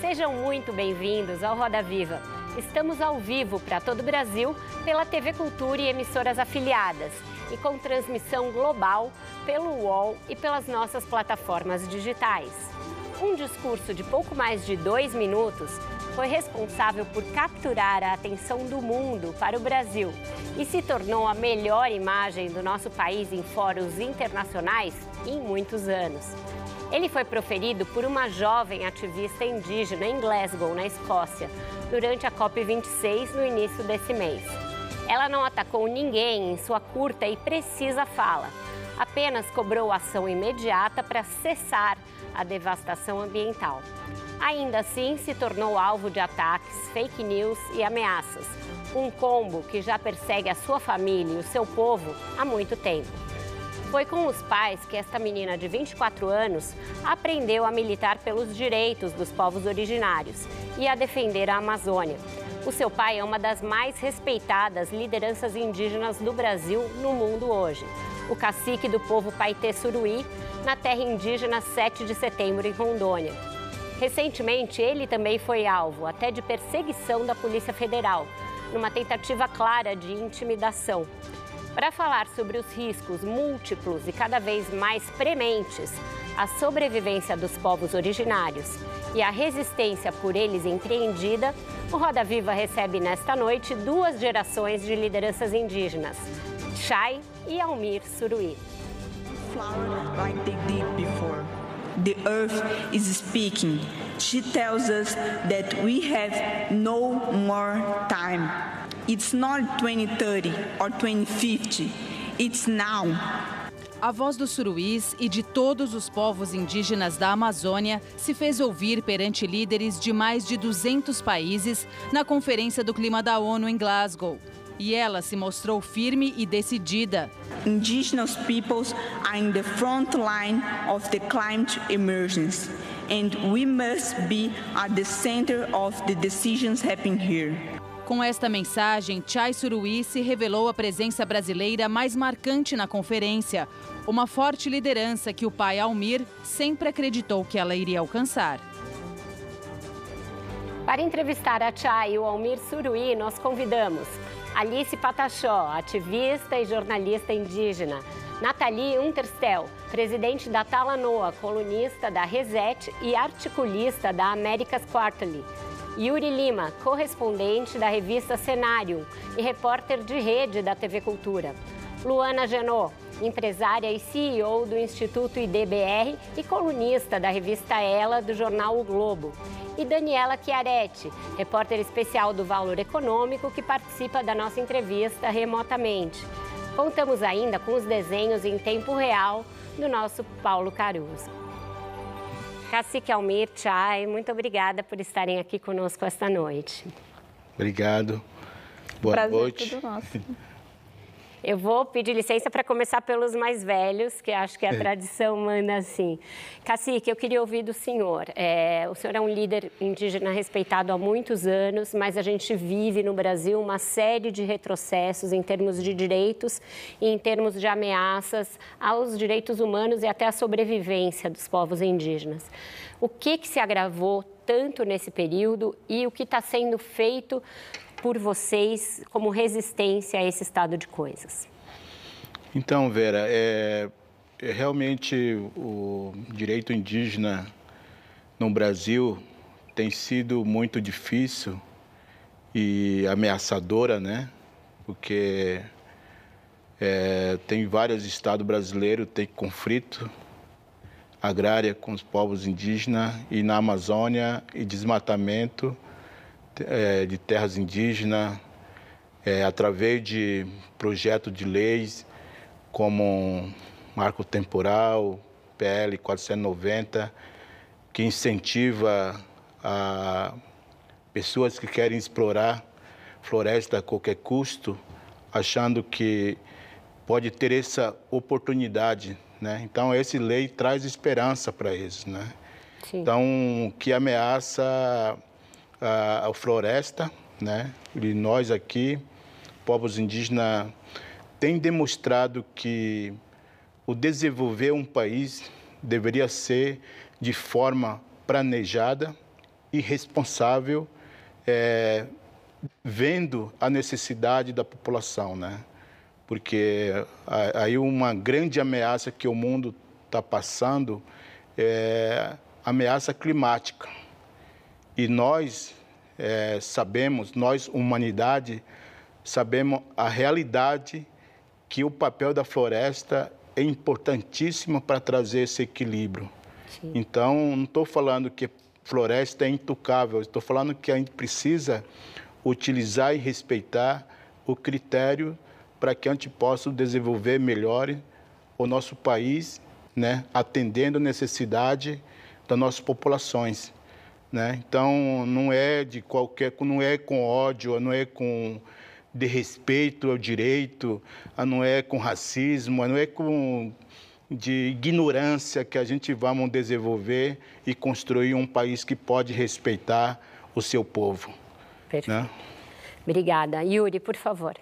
Sejam muito bem-vindos ao Roda Viva. Estamos ao vivo para todo o Brasil pela TV Cultura e emissoras afiliadas e com transmissão global pelo UOL e pelas nossas plataformas digitais. Um discurso de pouco mais de dois minutos foi responsável por capturar a atenção do mundo para o Brasil e se tornou a melhor imagem do nosso país em fóruns internacionais em muitos anos. Ele foi proferido por uma jovem ativista indígena em Glasgow, na Escócia, durante a COP26 no início desse mês. Ela não atacou ninguém em sua curta e precisa fala, apenas cobrou ação imediata para cessar a devastação ambiental. Ainda assim, se tornou alvo de ataques, fake news e ameaças. Um combo que já persegue a sua família e o seu povo há muito tempo. Foi com os pais que esta menina de 24 anos aprendeu a militar pelos direitos dos povos originários e a defender a Amazônia. O seu pai é uma das mais respeitadas lideranças indígenas do Brasil no mundo hoje. O cacique do povo Paitê Suruí, na terra indígena 7 de setembro, em Rondônia. Recentemente, ele também foi alvo até de perseguição da Polícia Federal, numa tentativa clara de intimidação. Para falar sobre os riscos múltiplos e cada vez mais prementes à sobrevivência dos povos originários e a resistência por eles empreendida, o Roda Viva recebe nesta noite duas gerações de lideranças indígenas, Chay e Almir Suruí. The earth is speaking. She tells us that we have no more time. It's not 2030 or 2050. It's now. A voz dos suruís e de todos os povos indígenas da Amazônia se fez ouvir perante líderes de mais de 200 países na Conferência do Clima da ONU em Glasgow. E ela se mostrou firme e decidida. Indigenous peoples are in the front line of the climate emergency, and we must be at the center of the decisions happening here. Com esta mensagem, Chai Suruí se revelou a presença brasileira mais marcante na conferência, uma forte liderança que o pai Almir sempre acreditou que ela iria alcançar. Para entrevistar a Chai e o Almir Suruí, nós convidamos Alice Patachó, ativista e jornalista indígena. Nathalie Unterstel, presidente da Talanoa, colunista da Reset e articulista da America's Quarterly. Yuri Lima, correspondente da revista Cenário e repórter de rede da TV Cultura. Luana Genot, empresária e CEO do Instituto IDBR e colunista da revista Ela do jornal O Globo. E Daniela Chiaretti, repórter especial do Valor Econômico, que participa da nossa entrevista remotamente. Contamos ainda com os desenhos em tempo real do nosso Paulo Caruso. Cacique Almir, Chay, muito obrigada por estarem aqui conosco esta noite. Obrigado. Boa Prazer noite. Tudo nosso. Eu vou pedir licença para começar pelos mais velhos, que acho que a tradição manda assim. Cacique, eu queria ouvir do senhor. É, o senhor é um líder indígena respeitado há muitos anos, mas a gente vive no Brasil uma série de retrocessos em termos de direitos e em termos de ameaças aos direitos humanos e até à sobrevivência dos povos indígenas. O que, que se agravou tanto nesse período e o que está sendo feito por vocês como resistência a esse estado de coisas? Então, Vera, é, é realmente o direito indígena no Brasil tem sido muito difícil e ameaçadora, né? Porque é, tem vários estados brasileiros tem conflito agrária com os povos indígenas e na Amazônia e desmatamento é, de terras indígenas é, através de projetos de leis como Marco Temporal, PL 490, que incentiva a pessoas que querem explorar floresta a qualquer custo, achando que pode ter essa oportunidade, né? Então esse lei traz esperança para eles, né? Sim. Então que ameaça a, a floresta, né? E nós aqui, povos indígenas, tem demonstrado que o desenvolver um país deveria ser de forma planejada e responsável, é, vendo a necessidade da população, né? Porque aí uma grande ameaça que o mundo está passando é a ameaça climática. E nós é, sabemos, nós, humanidade, sabemos a realidade que o papel da floresta é importantíssimo para trazer esse equilíbrio. Sim. Então, não estou falando que floresta é intocável, estou falando que a gente precisa utilizar e respeitar o critério para que a gente possa desenvolver melhor o nosso país, né, atendendo a necessidade das nossas populações. Né? Então, não é de qualquer, não é com ódio, não é com de respeito ao direito, não é com racismo, não é com de ignorância que a gente vamos desenvolver e construir um país que pode respeitar o seu povo. Perfeito. Né? Obrigada. Yuri, por favor.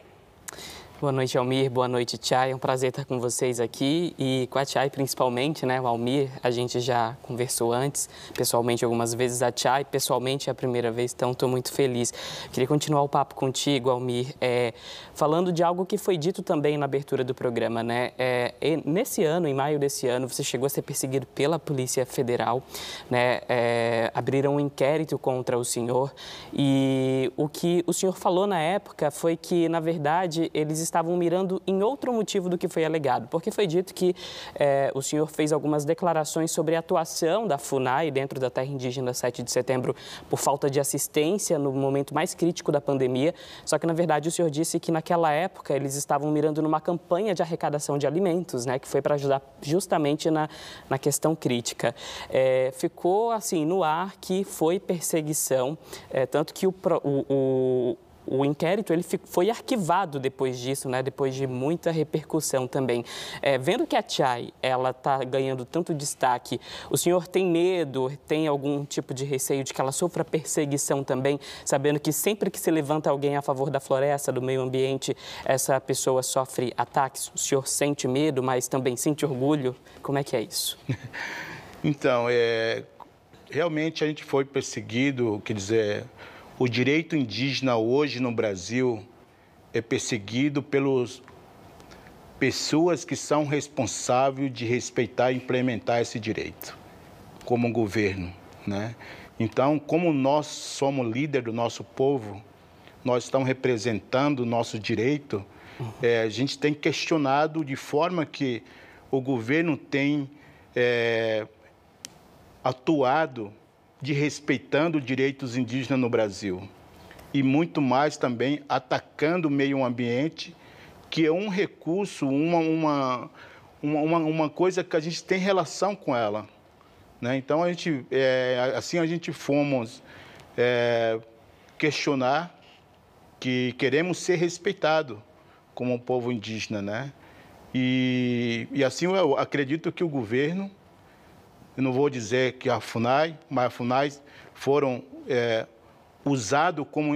Boa noite, Almir. Boa noite, Tchai. É um prazer estar com vocês aqui e com a Tchai principalmente, né? O Almir, a gente já conversou antes, pessoalmente algumas vezes. A Tchai, pessoalmente, é a primeira vez, então estou muito feliz. Queria continuar o papo contigo, Almir, é, falando de algo que foi dito também na abertura do programa, né? É, nesse ano, em maio desse ano, você chegou a ser perseguido pela Polícia Federal, né? É, abriram um inquérito contra o senhor e o que o senhor falou na época foi que, na verdade, eles estavam mirando em outro motivo do que foi alegado, porque foi dito que é, o senhor fez algumas declarações sobre a atuação da FUNAI dentro da terra indígena 7 de setembro por falta de assistência no momento mais crítico da pandemia, só que na verdade o senhor disse que naquela época eles estavam mirando numa campanha de arrecadação de alimentos, né, que foi para ajudar justamente na, na questão crítica. É, ficou assim no ar que foi perseguição, é, tanto que o, o, o inquérito ele foi arquivado depois disso, né? depois de muita repercussão também. É, vendo que a Chai ela está ganhando tanto destaque, o senhor tem medo, tem algum tipo de receio de que ela sofra perseguição também, sabendo que sempre que se levanta alguém a favor da floresta, do meio ambiente, essa pessoa sofre ataques? O senhor sente medo, mas também sente orgulho? Como é que é isso? Então, é, realmente a gente foi perseguido, quer dizer o direito indígena hoje no Brasil é perseguido pelas pessoas que são responsáveis de respeitar e implementar esse direito, como governo, né? Então, como nós somos líder do nosso povo, nós estamos representando o nosso direito, é, a gente tem questionado de forma que o governo tem é, atuado de respeitando direitos indígenas no Brasil e muito mais também atacando o meio ambiente, que é um recurso, uma, uma, uma, uma coisa que a gente tem relação com ela. Né? Então, a gente, é, assim a gente fomos é, questionar que queremos ser respeitados como um povo indígena. Né? E, e assim eu acredito que o governo eu não vou dizer que a FUNAI, mas a FUNAI foram é, usados como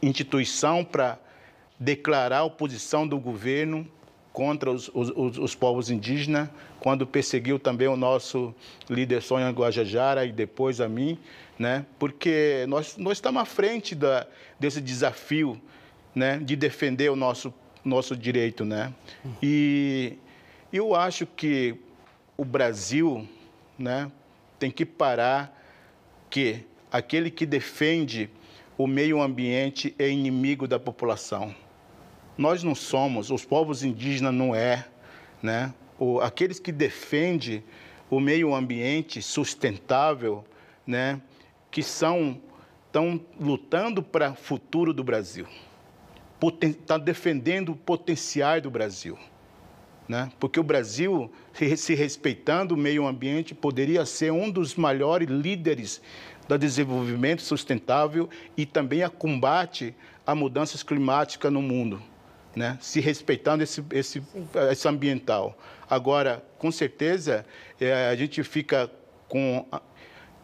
instituição para declarar a oposição do governo contra os, os, os, povos indígenas, quando perseguiu também o nosso líder Sonha Guajajara e depois a mim, né? porque nós, nós estamos à frente da, desse desafio né? de defender o nosso, nosso direito. Né? E eu acho que o Brasil né, tem que parar que aquele que defende o meio ambiente é inimigo da população. Nós não somos, os povos indígenas não é, né? O, aqueles que defendem o meio ambiente sustentável, né? Que são estão lutando para o futuro do Brasil, estão tá defendendo o potencial do Brasil né? porque o Brasil, se respeitando o meio ambiente, poderia ser um dos maiores líderes do desenvolvimento sustentável e também a combate a mudanças climáticas no mundo, né? se respeitando esse, esse, esse ambiental. Agora, com certeza, é, a gente fica com,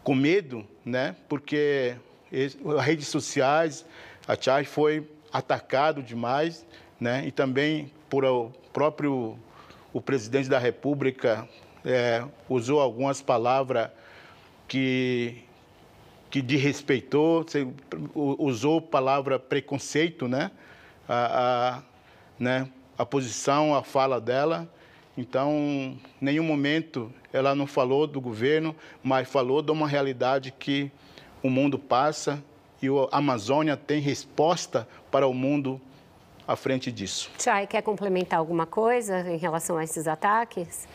com medo, né? porque as redes sociais, a Chai foi atacado demais, né? e também por o próprio o presidente da República é, usou algumas palavras que que desrespeitou, usou a palavra preconceito, né? A, a, né? a posição, a fala dela. Então, em nenhum momento ela não falou do governo, mas falou de uma realidade que o mundo passa e a Amazônia tem resposta para o mundo à frente disso. Chay, quer complementar alguma coisa em relação a esses ataques?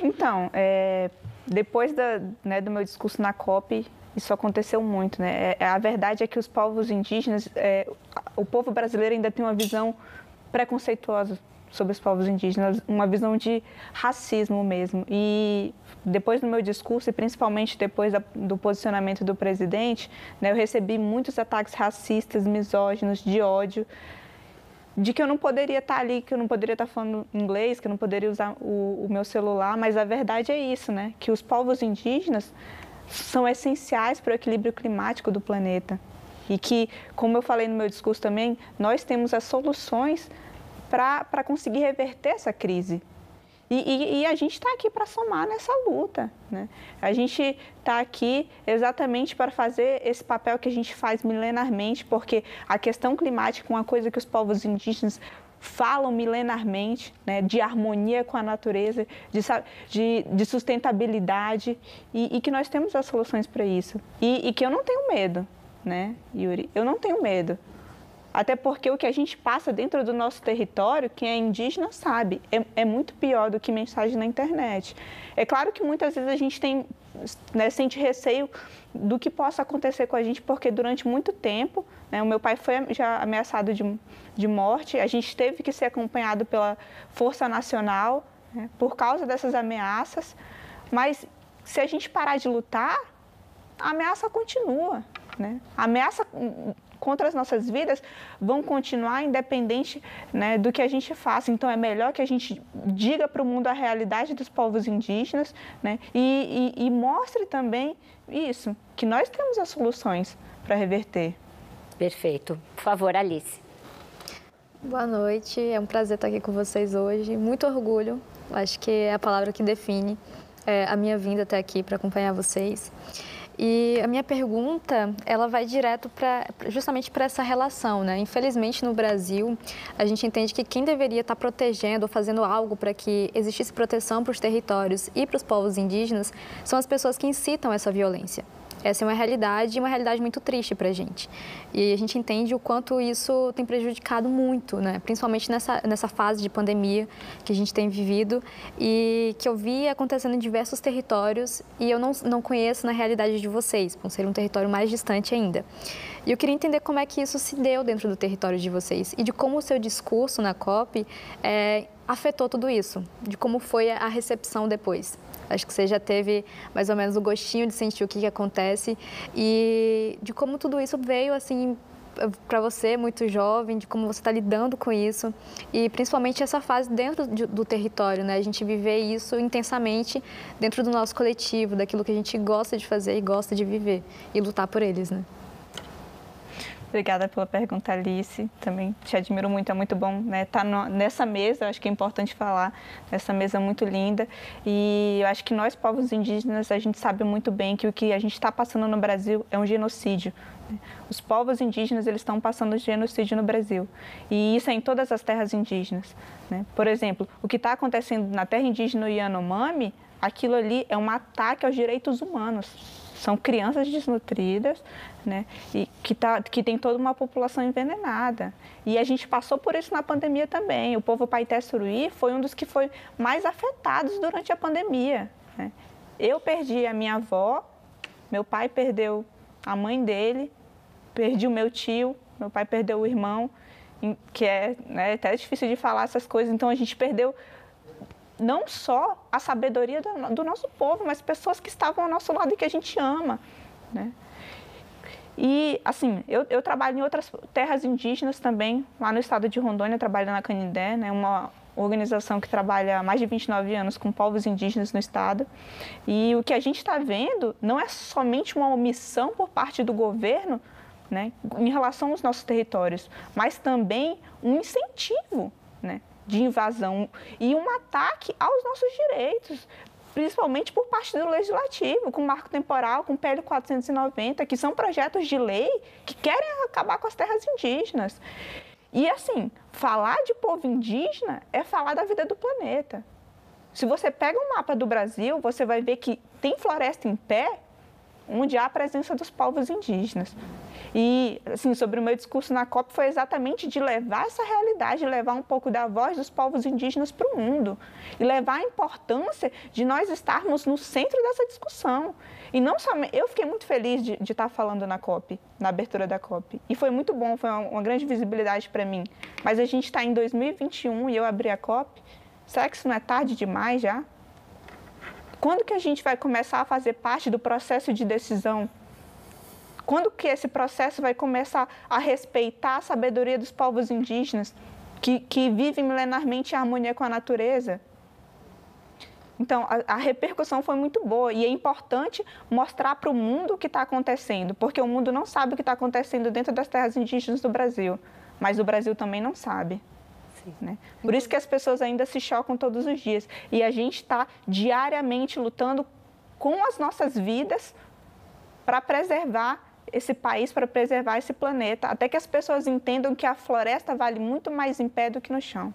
Então, é, depois da, né, do meu discurso na COP, isso aconteceu muito, né? É, a verdade é que os povos indígenas, é, o povo brasileiro ainda tem uma visão preconceituosa sobre os povos indígenas, uma visão de racismo mesmo. E depois do meu discurso, e principalmente depois da, do posicionamento do presidente, né, eu recebi muitos ataques racistas, misóginos, de ódio, de que eu não poderia estar ali, que eu não poderia estar falando inglês, que eu não poderia usar o, o meu celular, mas a verdade é isso, né? Que os povos indígenas são essenciais para o equilíbrio climático do planeta. E que, como eu falei no meu discurso também, nós temos as soluções para conseguir reverter essa crise. E, e, e a gente está aqui para somar nessa luta. Né? A gente está aqui exatamente para fazer esse papel que a gente faz milenarmente, porque a questão climática é uma coisa que os povos indígenas falam milenarmente né, de harmonia com a natureza, de, de, de sustentabilidade e, e, que nós temos as soluções para isso. E, e, que eu não tenho medo, né, Yuri? Eu não tenho medo. Até porque o que a gente passa dentro do nosso território, quem é indígena sabe, é, é muito pior do que mensagem na internet. É claro que muitas vezes a gente tem, né, sente receio do que possa acontecer com a gente, porque durante muito tempo, né, o meu pai foi já ameaçado de, de morte, a gente teve que ser acompanhado pela Força Nacional né, por causa dessas ameaças, mas se a gente parar de lutar, a ameaça continua. Né? A ameaça contra as nossas vidas vão continuar independente né, do que a gente faça. Então, é melhor que a gente diga para o mundo a realidade dos povos indígenas né, e, e, e mostre também isso, que nós temos as soluções para reverter. Perfeito. Por favor, Alice. Boa noite, é um prazer estar aqui com vocês hoje. Muito orgulho, acho que é a palavra que define é, a minha vinda até aqui para acompanhar vocês. E a minha pergunta, ela vai direto para justamente para essa relação, né? Infelizmente no Brasil, a gente entende que quem deveria estar protegendo ou fazendo algo para que existisse proteção para os territórios e para os povos indígenas são as pessoas que incitam essa violência. Essa é uma realidade e uma realidade muito triste para a gente. E a gente entende o quanto isso tem prejudicado muito, né? principalmente nessa, nessa fase de pandemia que a gente tem vivido e que eu vi acontecendo em diversos territórios e eu não, não conheço na realidade de vocês, por ser um território mais distante ainda. E eu queria entender como é que isso se deu dentro do território de vocês e de como o seu discurso na COP é, afetou tudo isso, de como foi a recepção depois. Acho que você já teve mais ou menos o gostinho de sentir o que, que acontece e de como tudo isso veio assim para você, muito jovem, de como você está lidando com isso e principalmente essa fase dentro de, do território, né? A gente viver isso intensamente dentro do nosso coletivo, daquilo que a gente gosta de fazer e gosta de viver e lutar por eles, né? Obrigada pela pergunta, Alice. Também te admiro muito, é muito bom né, estar tá nessa mesa, acho que é importante falar, nessa mesa muito linda. E eu acho que nós, povos indígenas, a gente sabe muito bem que o que a gente está passando no Brasil é um genocídio. Né. Os povos indígenas eles estão passando genocídio no Brasil e isso é em todas as terras indígenas. Né? Por exemplo, o que está acontecendo na terra indígena Yanomami, aquilo ali é um ataque aos direitos humanos são crianças desnutridas, né? E que, tá, que tem toda uma população envenenada. E a gente passou por isso na pandemia também. O povo Paité Suruí foi um dos que foi mais afetados durante a pandemia. Né? Eu perdi a minha avó, meu pai perdeu a mãe dele, perdi o meu tio, meu pai perdeu o irmão, que é né, até difícil de falar essas coisas. Então a gente perdeu não só a sabedoria do, do, nosso povo, mas pessoas que estavam ao nosso lado e que a gente ama. Né? E, assim, eu, eu, trabalho em outras terras indígenas também, lá no estado de Rondônia, trabalho na Canindé, né, uma organização que trabalha há mais de 29 anos com povos indígenas no estado. E o que a gente está vendo não é somente uma omissão por parte do governo né, em relação aos nossos territórios, mas também um incentivo né, de invasão e um ataque aos nossos direitos, principalmente por parte do legislativo, com marco temporal, com PL 490, que são projetos de lei que querem acabar com as terras indígenas. E assim, falar de povo indígena é falar da vida do planeta. Se você pega um mapa do Brasil, você vai ver que tem floresta em pé onde há a presença dos povos indígenas. E, assim, sobre o meu discurso na COP foi exatamente de levar essa realidade, levar um pouco da voz dos povos indígenas para o mundo e levar a importância de nós estarmos no centro dessa discussão. E não somente, eu fiquei muito feliz de, de estar falando na COP, na abertura da COP. E foi muito bom, foi uma, uma grande visibilidade para mim. Mas a gente está em 2021 e eu abri a COP. Será que isso não é tarde demais já? Quando que a gente vai começar a fazer parte do processo de decisão? Quando que esse processo vai começar a respeitar a sabedoria dos povos indígenas, que, que vivem milenarmente em harmonia com a natureza? Então, a, a, repercussão foi muito boa e é importante mostrar para o mundo o que está acontecendo, porque o mundo não sabe o que está acontecendo dentro das terras indígenas do Brasil, mas o Brasil também não sabe. Né? Por isso que as pessoas ainda se chocam todos os dias. E a gente está diariamente lutando com as nossas vidas para preservar esse país, para preservar esse planeta, até que as pessoas entendam que a floresta vale muito mais em pé do que no chão.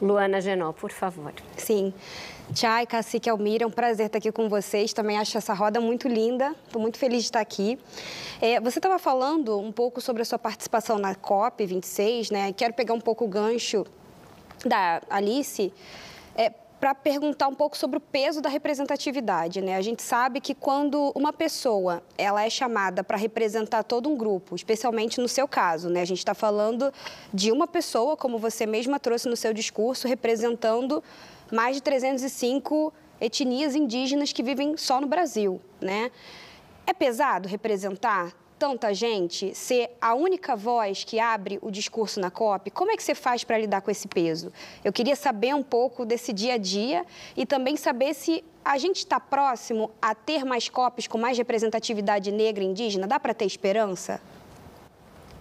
Luana Genó, por favor. Sim. Tchai, Cacique Almira, é um prazer estar aqui com vocês. Também acho essa roda muito linda. Estou muito feliz de estar aqui. É, você estava falando um pouco sobre a sua participação na COP26, né? Quero pegar um pouco o gancho da Alice. Para perguntar um pouco sobre o peso da representatividade, né? A gente sabe que quando uma pessoa ela é chamada para representar todo um grupo, especialmente no seu caso, né? A gente está falando de uma pessoa, como você mesma trouxe no seu discurso, representando mais de 305 etnias indígenas que vivem só no Brasil, né? É pesado representar tanta gente, ser a única voz que abre o discurso na COP, como é que você faz para lidar com esse peso? Eu queria saber um pouco desse dia a dia e também saber se a gente está próximo a ter mais COPs com mais representatividade negra e indígena. Dá para ter esperança?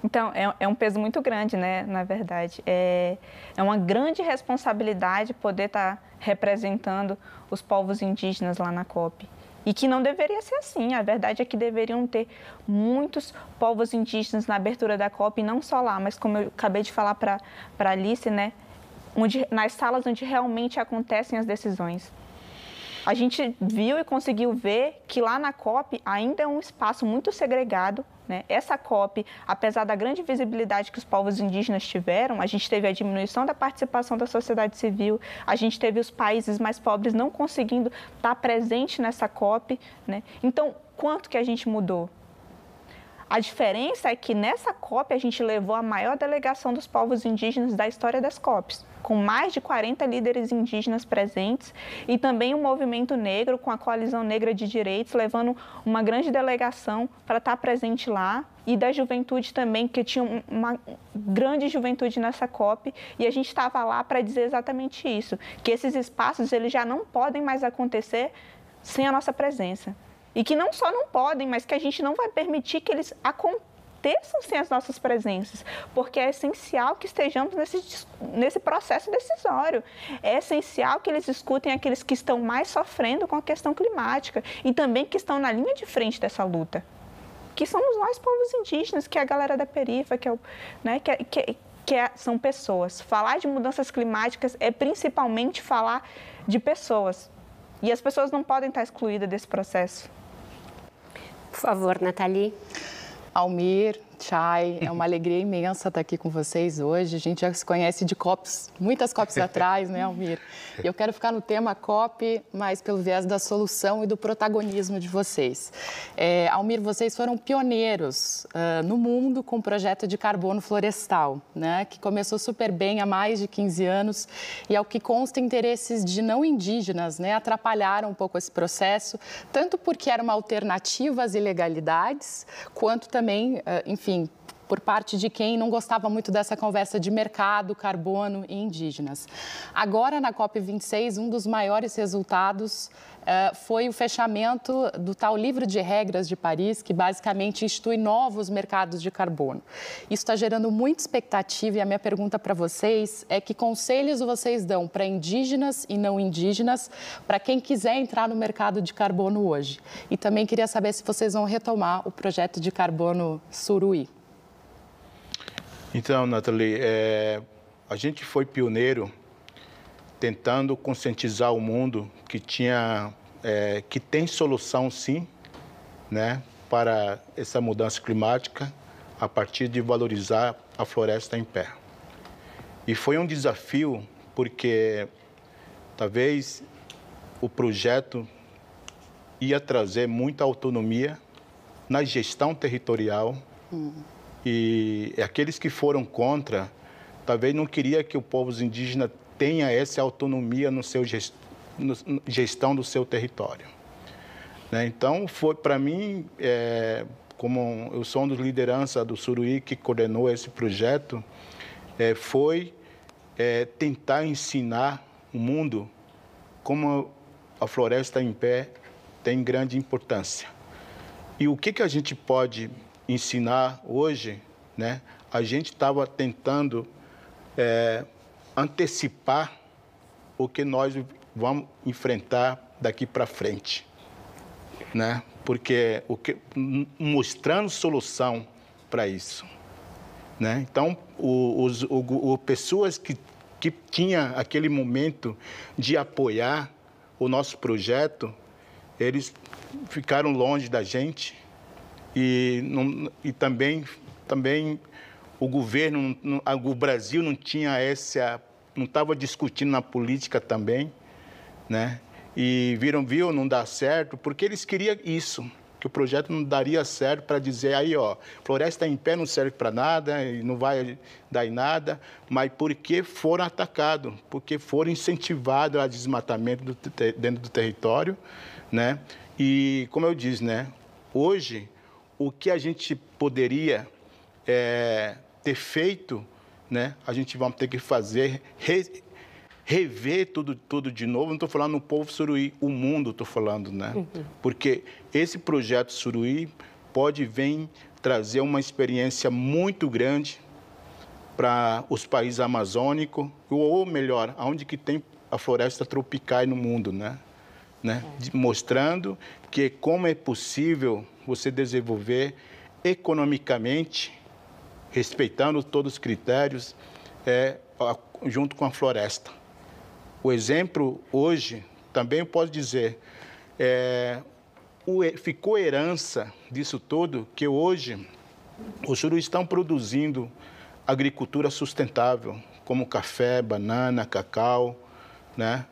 Então, é, é, um peso muito grande, né, na verdade. É, é uma grande responsabilidade poder estar tá representando os povos indígenas lá na COP. E que não deveria ser assim. A verdade é que deveriam ter muitos povos indígenas na abertura da COP, e não só lá, mas como eu acabei de falar para a Alice, né? Onde, nas salas onde realmente acontecem as decisões. A gente viu e conseguiu ver que lá na COP ainda é um espaço muito segregado, né? Essa COP, apesar da grande visibilidade que os povos indígenas tiveram, a gente teve a diminuição da participação da sociedade civil, a gente teve os países mais pobres não conseguindo estar presente nessa COP. Né? Então, quanto que a gente mudou? A diferença é que nessa COP a gente levou a maior delegação dos povos indígenas da história das COPs, com mais de 40 líderes indígenas presentes e também o um movimento negro com a Coalizão Negra de Direitos, levando uma grande delegação para estar presente lá e da juventude também, que tinha uma grande juventude nessa COP, e a gente estava lá para dizer exatamente isso, que esses espaços eles já não podem mais acontecer sem a nossa presença. E que não só não podem, mas que a gente não vai permitir que eles aconteçam sem as nossas presenças, porque é essencial que estejamos nesse, nesse processo decisório. É essencial que eles escutem aqueles que estão mais sofrendo com a questão climática e também que estão na linha de frente dessa luta. Que somos nós, povos indígenas, que é a galera da perifa, que, é o, né, que, é, que, que é, são pessoas. Falar de mudanças climáticas é principalmente falar de pessoas. E as pessoas não podem estar excluídas desse processo. Por favor, Nathalie. Almir, Chay, é uma alegria imensa estar aqui com vocês hoje. A gente já se conhece de copos, muitas copos atrás, né, Almir? E eu quero ficar no tema COP, mas pelo viés da solução e do protagonismo de vocês. É, Almir, vocês foram pioneiros uh, no mundo com o projeto de carbono florestal, né, que começou super bem há mais de 15 anos e, ao que consta, interesses de não indígenas né, atrapalharam um pouco esse processo, tanto porque era uma alternativa às ilegalidades, quanto também, uh, enfim, enfim, por parte de quem não gostava muito dessa conversa de mercado, carbono e indígenas. Agora, na COP26, um dos maiores resultados uh, foi o fechamento do tal livro de regras de Paris, que basicamente institui novos mercados de carbono. Isso está gerando muita expectativa e a minha pergunta para vocês é que conselhos vocês dão para indígenas e não indígenas, para quem quiser entrar no mercado de carbono hoje? E também queria saber se vocês vão retomar o projeto de carbono Suruí. Então, Nathalie, é, a gente foi pioneiro tentando conscientizar o mundo que tinha, é, que tem solução sim, né, para essa mudança climática a partir de valorizar a floresta em pé. E foi um desafio porque talvez o projeto ia trazer muita autonomia na gestão territorial. Hum e aqueles que foram contra, talvez não queria que o povo indígena tenha essa autonomia no seu gest, no, gestão do seu território. Né? Então, foi para mim, é, como eu sou um dos liderança do Suruí que coordenou esse projeto, é, foi é, tentar ensinar o mundo como a floresta em pé tem grande importância. E o que, que a gente pode ensinar hoje, né, a gente estava tentando é, antecipar o que nós vamos enfrentar daqui para frente, né? Porque o que mostrando solução para isso, né? Então, os, o, o, pessoas que que tinha aquele momento de apoiar o nosso projeto, eles ficaram longe da gente e, não, e também, também o governo, o Brasil não tinha essa, não estava discutindo na política também, né? E viram, viu, não dá certo, porque eles queriam isso, que o projeto não daria certo para dizer aí, ó, floresta em pé não serve para nada não vai dar em nada, mas porque foram atacados, porque foram incentivados a desmatamento do, dentro do território, né? E como eu disse, né, hoje o que a gente poderia é, ter feito, né, a gente vai ter que fazer, re, rever tudo, tudo de novo. Não estou falando no povo suruí, o mundo estou falando, né? Uhum. Porque esse projeto suruí pode vir trazer uma experiência muito grande para os países amazônicos, ou melhor, aonde que tem a floresta tropical no mundo, né? né? É. Mostrando que como é possível você desenvolver economicamente, respeitando todos os critérios, é, junto com a floresta. O exemplo hoje, também posso dizer, é, o, ficou herança disso tudo que hoje os jurus estão produzindo agricultura sustentável, como café, banana, cacau, né?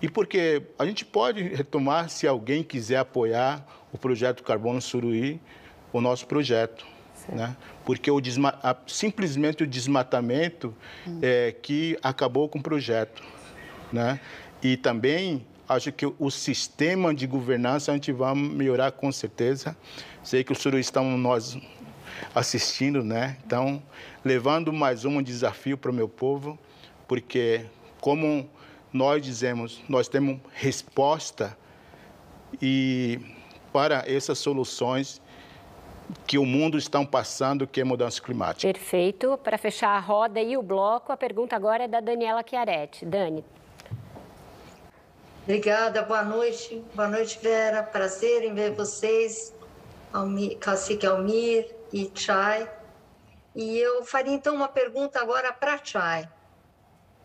E porque a gente pode retomar, se alguém quiser apoiar o projeto Carbono Suruí, o nosso projeto. Né? Porque o desma... simplesmente o desmatamento hum. é que acabou com o projeto. Né? E também acho que o sistema de governança a gente vai melhorar com certeza. Sei que os Suruí estão nós assistindo, né? Então, levando mais um desafio para o meu povo, porque como nós dizemos, nós temos resposta e para essas soluções que o mundo está passando, que é mudança climática. Perfeito. Para fechar a roda e o bloco, a pergunta agora é da Daniela Chiaretti. Dani. Obrigada, boa noite. Boa noite, Vera. Prazer em ver vocês, Almir, Cacique Almir e Chay. E eu faria então uma pergunta agora para Chay.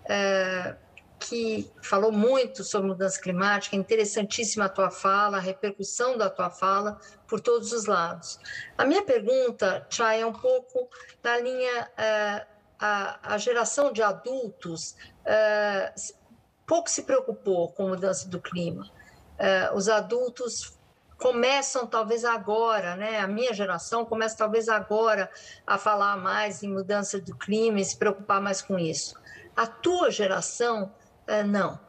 É, que falou muito sobre mudança climática, interessantíssima a tua fala, a repercussão da tua fala por todos os lados. A minha pergunta, Chay, é um pouco na linha uh, a, a, geração de adultos uh, pouco se preocupou com mudança do clima. Uh, os adultos começam talvez agora, né? A minha geração começa talvez agora a falar mais em mudança do clima e se preocupar mais com isso. A tua geração, uh, não.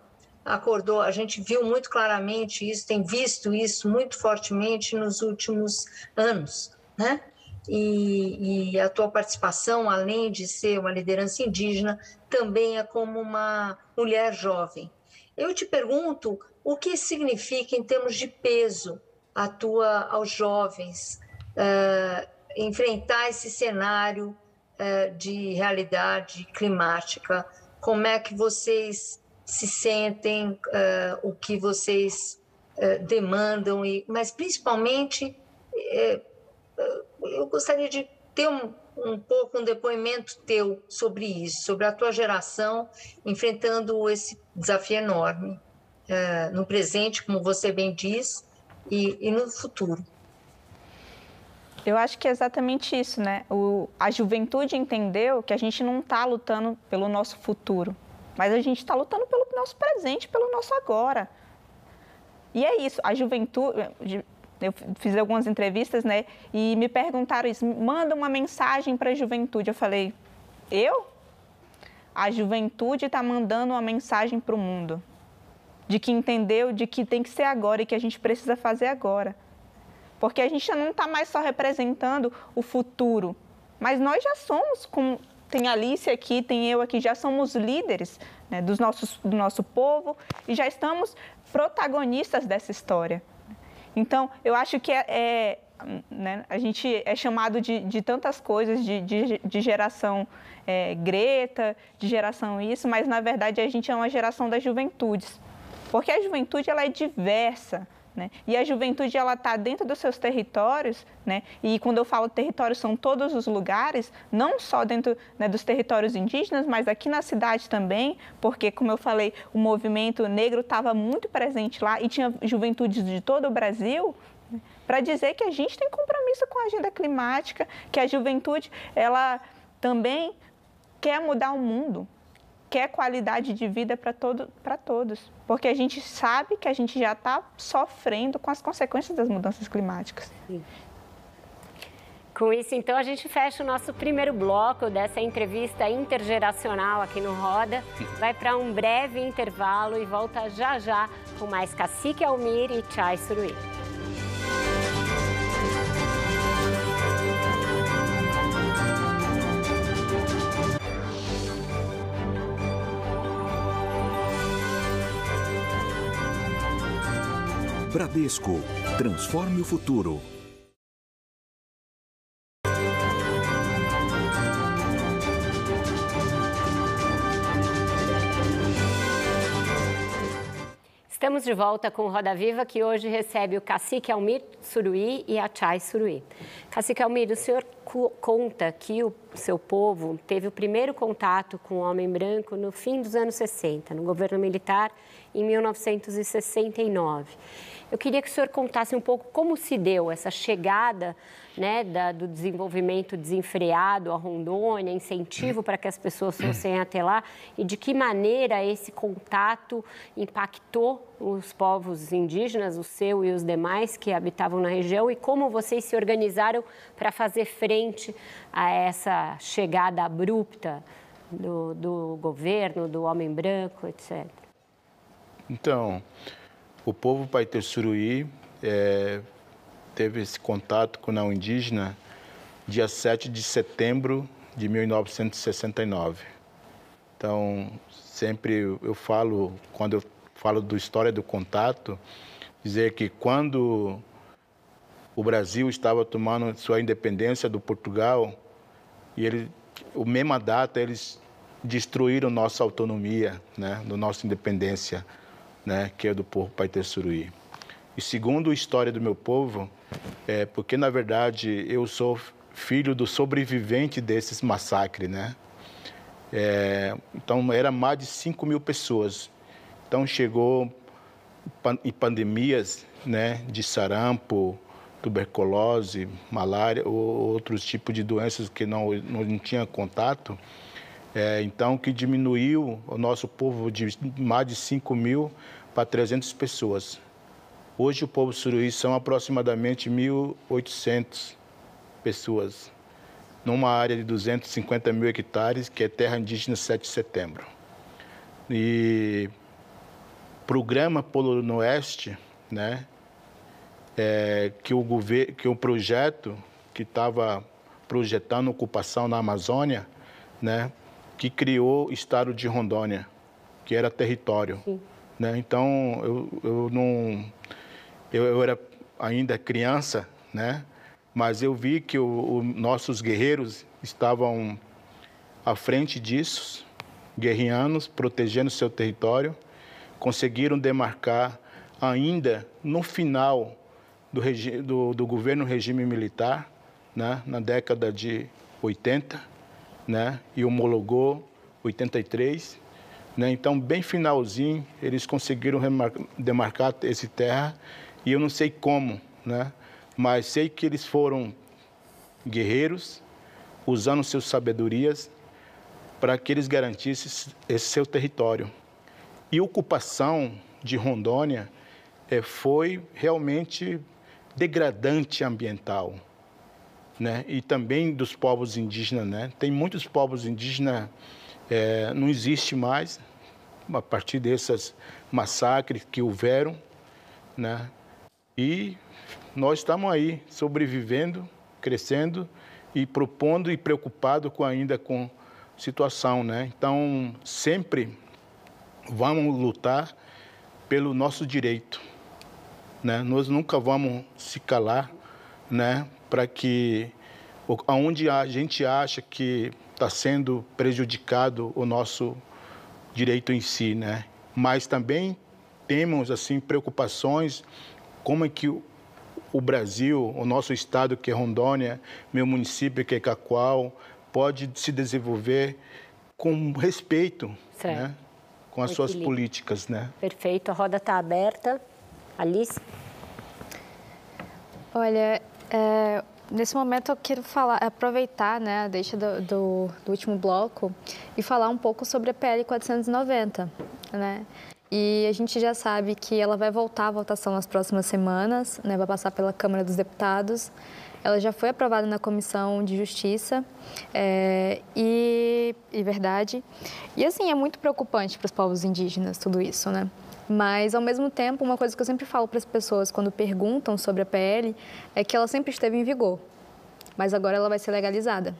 Acordou, a gente viu muito claramente isso, tem visto isso muito fortemente nos últimos anos, né? E, e, a tua participação, além de ser uma liderança indígena, também é como uma mulher jovem. Eu te pergunto o que significa em termos de peso a tua aos jovens uh, enfrentar esse cenário uh, de realidade climática? Como é que vocês se sentem? Uh, o que vocês demandam? E, mas principalmente eu gostaria de ter um, um pouco um depoimento teu sobre isso, sobre a tua geração enfrentando esse desafio enorme no presente, como você bem diz, e, e no futuro. Eu acho que é exatamente isso, né? O, a juventude entendeu que a gente não está lutando pelo nosso futuro, mas a gente está lutando pelo nosso presente, pelo nosso agora. E é isso, a juventude. Eu fiz algumas entrevistas, né? E me perguntaram isso: manda uma mensagem para a juventude. Eu falei: eu? A juventude está mandando uma mensagem para o mundo de que entendeu de que tem que ser agora e que a gente precisa fazer agora. Porque a gente não está mais só representando o futuro, mas nós já somos, como tem Alice aqui, tem eu aqui, já somos líderes né, dos nossos, do nosso povo e já estamos protagonistas dessa história. Então, eu acho que é, é né, a gente é chamado de, de tantas coisas, de, de, de geração é, Greta, de geração isso, mas na verdade a gente é uma geração das juventudes. Porque a juventude ela é diversa, né? E a juventude ela está dentro dos seus territórios, né? E quando eu falo território são todos os lugares, não só dentro né, dos territórios indígenas, mas aqui na cidade também, porque como eu falei, o movimento negro estava muito presente lá e tinha juventudes de todo o Brasil, né? para dizer que a gente tem compromisso com a agenda climática, que a juventude ela também quer mudar o mundo, quer qualidade de vida para todo, todos, porque a gente sabe que a gente já está sofrendo com as consequências das mudanças climáticas. Com isso, então, a gente fecha o nosso primeiro bloco dessa entrevista intergeracional aqui no Roda. Vai para um breve intervalo e volta já já com mais Cacique Almir e Chai Suruí. Bradesco. Transforme o futuro. Estamos de volta com Roda Viva, que hoje recebe o cacique Almir Suruí e a Chay Suruí. Cacique Almir, o senhor conta que o seu povo teve o primeiro contato com o homem branco no fim dos anos 60, no governo militar, em 1969. Eu queria que o senhor contasse um pouco como se deu essa chegada né, da, do desenvolvimento desenfreado a Rondônia, incentivo para que as pessoas fossem até lá e de que maneira esse contato impactou os povos indígenas, o seu e os demais que habitavam na região e como vocês se organizaram para fazer frente a essa chegada abrupta do, do governo, do homem branco, etc. Então, o povo Paitersuruí é, teve esse contato com a indígena dia 7 de setembro de 1969. Então, sempre eu falo, quando eu falo da história do contato, dizer que quando o Brasil estava tomando sua independência do Portugal, e ele, o mesma data eles destruíram nossa autonomia, né, do nossa independência né, que é do povo Paitersuruí. E segundo a história do meu povo, é porque na verdade eu sou filho do sobrevivente desses massacres, né? É, então, era mais de 5 mil pessoas. Então, chegou em pandemias né, de sarampo, tuberculose, malária ou outros tipos de doenças que não, não tinha contato. É, então, que diminuiu o nosso povo de mais de 5 mil para 300 pessoas. Hoje, o povo suruí são aproximadamente 1.800 pessoas, numa área de 250 mil hectares, que é terra indígena 7 de setembro. E programa Polo Oeste, né, é, que, o governo, que o projeto que estava projetando ocupação na Amazônia, né, que criou o estado de Rondônia, que era território. Né? Então, eu, eu não... Eu, eu, era ainda criança, né? mas eu vi que os nossos guerreiros estavam à frente disso, guerreando, protegendo seu território, conseguiram demarcar ainda no final do, do, do governo regime militar, né, na década de 80, né, e homologou 83. Né, então, bem finalzinho, eles conseguiram demarcar esse terra, e eu não sei como, né, mas sei que eles foram guerreiros, usando suas sabedorias para que eles garantissem esse seu território. E ocupação de Rondônia é, foi realmente degradante ambiental, né? E também dos povos indígenas, né? Tem muitos povos indígenas é, não existe mais a partir desses massacres que houveram, né? E nós estamos aí sobrevivendo, crescendo e propondo e preocupado com ainda com situação, né? Então sempre vamos lutar pelo nosso direito, né? Nós nunca vamos se calar, né? Para que aonde a gente acha que está sendo prejudicado o nosso direito em si, né? Mas também temos assim preocupações como é que o Brasil, o nosso estado que é Rondônia, meu município que é Cacoal, pode se desenvolver com respeito, né? com as suas políticas, né? Perfeito, a roda está aberta. Alice? Olha, é, nesse momento eu quero falar, aproveitar né, a deixa do, do, do, último bloco e falar um pouco sobre a PL 490. Né? E a gente já sabe que ela vai voltar à votação nas próximas semanas, né, vai passar pela Câmara dos Deputados. Ela já foi aprovada na Comissão de Justiça é, e, e verdade. E assim, é muito preocupante para os povos indígenas tudo isso, né? Mas, ao mesmo tempo, uma coisa que eu sempre falo para as pessoas quando perguntam sobre a PL é que ela sempre esteve em vigor, mas agora ela vai ser legalizada.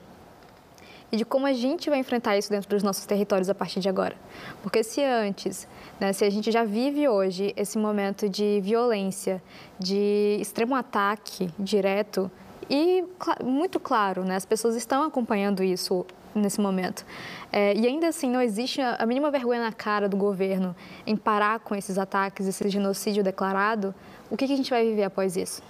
E de como a gente vai enfrentar isso dentro dos nossos territórios a partir de agora. Porque se antes, né, se a gente já vive hoje esse momento de violência, de extremo ataque direto, e muito claro, né, as pessoas estão acompanhando isso nesse momento. É, e ainda assim, não existe a mínima vergonha na cara do governo em parar com esses ataques, esse genocídio declarado. O que, que a gente vai viver após isso?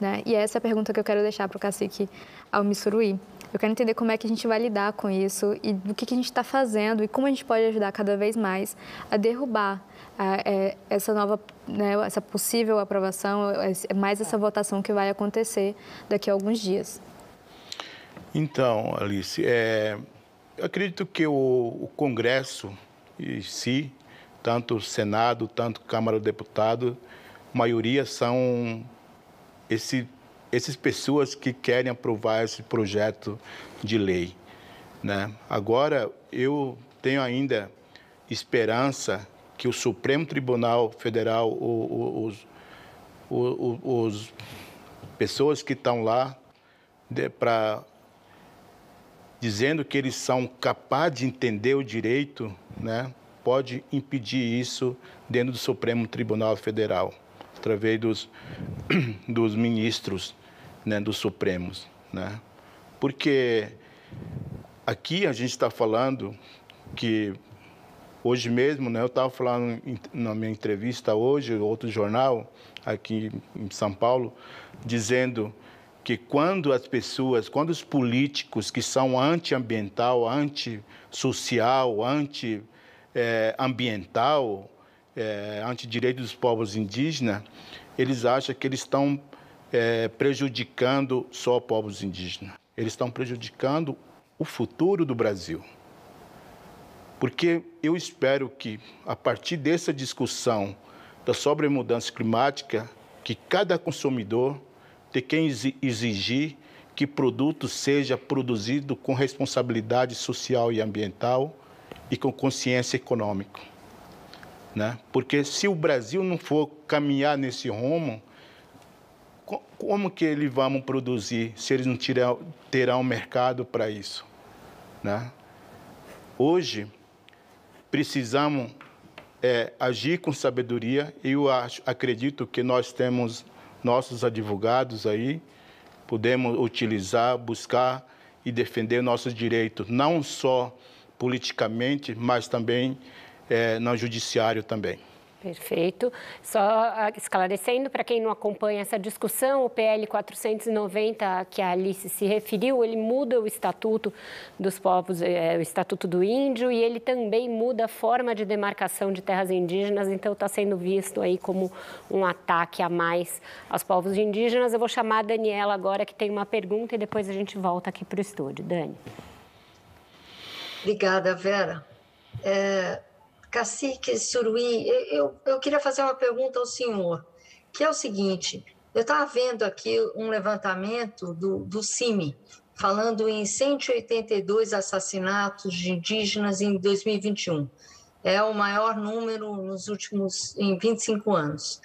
Né? E essa é a pergunta que eu quero deixar para o cacique Almissuruí. Eu quero entender como é que a gente vai lidar com isso e do que, que a gente está fazendo e como a gente pode ajudar cada vez mais a derrubar é, essa nova, né, essa possível aprovação, mais essa votação que vai acontecer daqui a alguns dias. Então, Alice, é, acredito que o, o, Congresso em si, tanto o Senado, tanto a Câmara dos Deputados, maioria são esse, essas pessoas que querem aprovar esse projeto de lei. Né? Agora, eu tenho ainda esperança que o Supremo Tribunal Federal, os, os, os pessoas que estão lá para dizendo que eles são capazes de entender o direito, né, pode impedir isso dentro do Supremo Tribunal Federal, através dos, dos ministros né, dos Supremos. Né? Porque aqui a gente está falando que hoje mesmo, né, eu estava falando na minha entrevista hoje, outro jornal aqui em São Paulo, dizendo que quando as pessoas, quando os políticos que são antiambiental, antissocial, anti-ambiental, é, é, anti-direito dos povos indígenas, eles acham que eles estão é, prejudicando só povos indígenas. Eles estão prejudicando o futuro do Brasil. Porque eu espero que, a partir dessa discussão da sobre mudança climática, que cada consumidor tem que exigir que produto seja produzido com responsabilidade social e ambiental e com consciência econômica. Né? Porque se o Brasil não for caminhar nesse rumo, como que eles vão produzir se eles não terão, terão mercado para isso? Né? Hoje, precisamos é, agir com sabedoria e eu acho, acredito que nós temos nossos advogados aí, podemos utilizar, buscar e defender nossos direitos, não só politicamente, mas também é, no judiciário também. Perfeito. Só ah, esclarecendo para quem não acompanha essa discussão, o PL 490 que a Alice se referiu, ele muda o estatuto dos povos, é, o estatuto do índio, e ele também muda a forma de demarcação de terras indígenas, então está sendo visto aí como um ataque a mais aos povos indígenas. Eu vou chamar a Daniela agora, que tem uma pergunta, e depois a gente volta aqui para o estúdio. Dani. Obrigada, Vera. É Cacique Suruí, eu, eu queria fazer uma pergunta ao senhor, que é o seguinte: eu estava vendo aqui um levantamento do, do CIMI, falando em 182 assassinatos de indígenas em 2021. É o maior número nos últimos em 25 anos.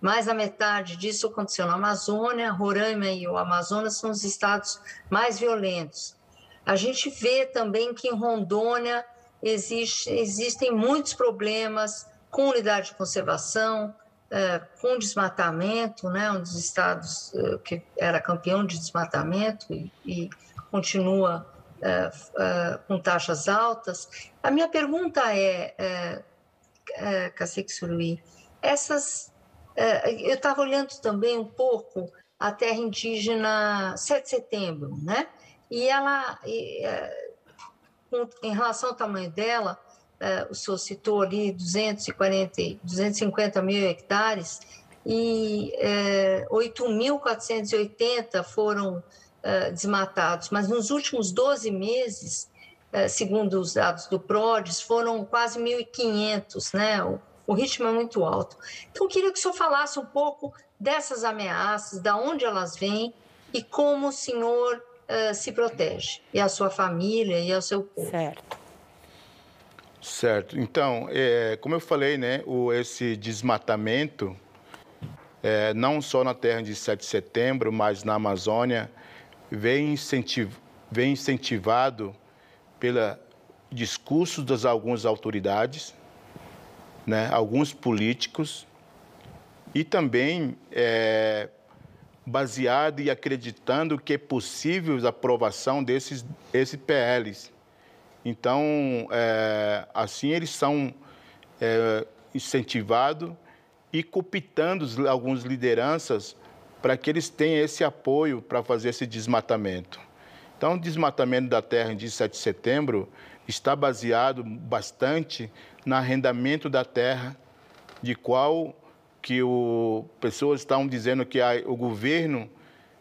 Mais da metade disso aconteceu na Amazônia, Roraima e o Amazonas são os estados mais violentos. A gente vê também que em Rondônia existe, existem muitos problemas com unidade de conservação, é, com desmatamento, né, um dos estados é, que era campeão de desmatamento e, e continua é, com taxas altas. A minha pergunta é, é, Cacique Suruí, essas, eu estava olhando também um pouco a terra indígena 7 de setembro, né? E ela, em relação ao tamanho dela, é, o senhor citou ali 240, 250 mil hectares e é, 8.480 foram é, desmatados, mas nos últimos 12 meses, é, segundo os dados do PRODES, foram quase 1.500, né? O, ritmo é muito alto. Então, eu queria que o senhor falasse um pouco dessas ameaças, da onde elas vêm e como o senhor uh, se protege, e a sua família e ao seu povo. Certo. Certo. Então, é, como eu falei, né, o, esse desmatamento, é, não só na terra de 7 de setembro, mas na Amazônia, vem, incentiv, vem incentivado pelo discurso das algumas autoridades, né, alguns políticos, e também é, baseado e acreditando que é possível a aprovação desses, esses PLs. Então, é, assim, eles são é, incentivados e cooptando algumas lideranças para que eles tenham esse apoio para fazer esse desmatamento. Então, o desmatamento da terra em 17 de setembro está baseado bastante no arrendamento da terra, de qual que o, pessoas estão dizendo que a, o governo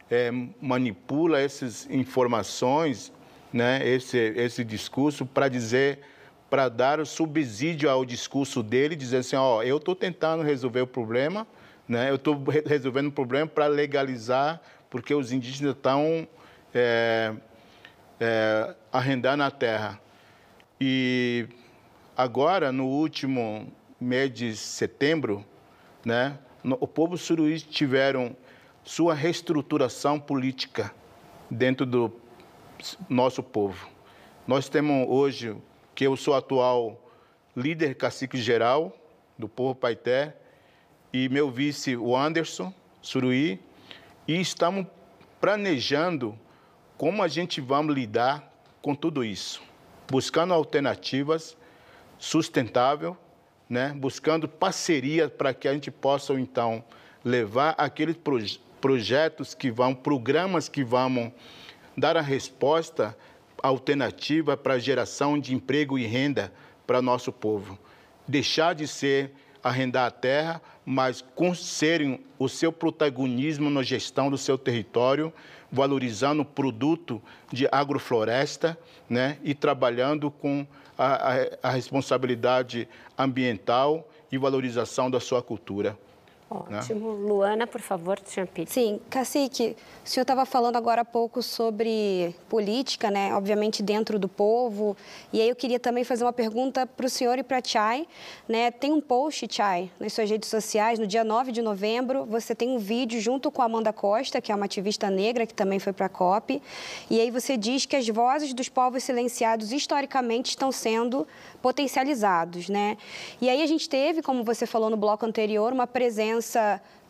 é, manipula essas informações, né, esse, esse discurso, para dizer, para dar o subsídio ao discurso dele, dizendo assim, ó, eu estou tentando resolver o problema, né, eu estou resolvendo o problema para legalizar, porque os indígenas estão é, é, arrendando a terra. E agora, no último mês de setembro, né? O povo suruí tiveram sua reestruturação política dentro do nosso povo. Nós temos hoje, que eu sou atual líder cacique geral do povo Paité, e meu vice, o Anderson Suruí, e estamos planejando como a gente vamos lidar com tudo isso, buscando alternativas sustentáveis né, buscando parceria para que a gente possa, então, levar aqueles projetos que vão, programas que vão dar a resposta alternativa para a geração de emprego e renda para nosso povo. Deixar de ser arrendar a terra, mas serem o seu protagonismo na gestão do seu território, valorizando o produto de agrofloresta né, e trabalhando com a, a, responsabilidade ambiental e valorização da sua cultura. Ótimo. Né? Luana, por favor, Champito. Sim, Cacique, o senhor estava falando agora há pouco sobre política, né? Obviamente dentro do povo. E aí eu queria também fazer uma pergunta para o senhor e para a Chay. Né? Tem um post, Chay, nas suas redes sociais, no dia 9 de novembro, você tem um vídeo junto com a Amanda Costa, que é uma ativista negra que também foi para a COP. E aí você diz que as vozes dos povos silenciados historicamente estão sendo potencializados, né? E aí a gente teve, como você falou no bloco anterior, uma presença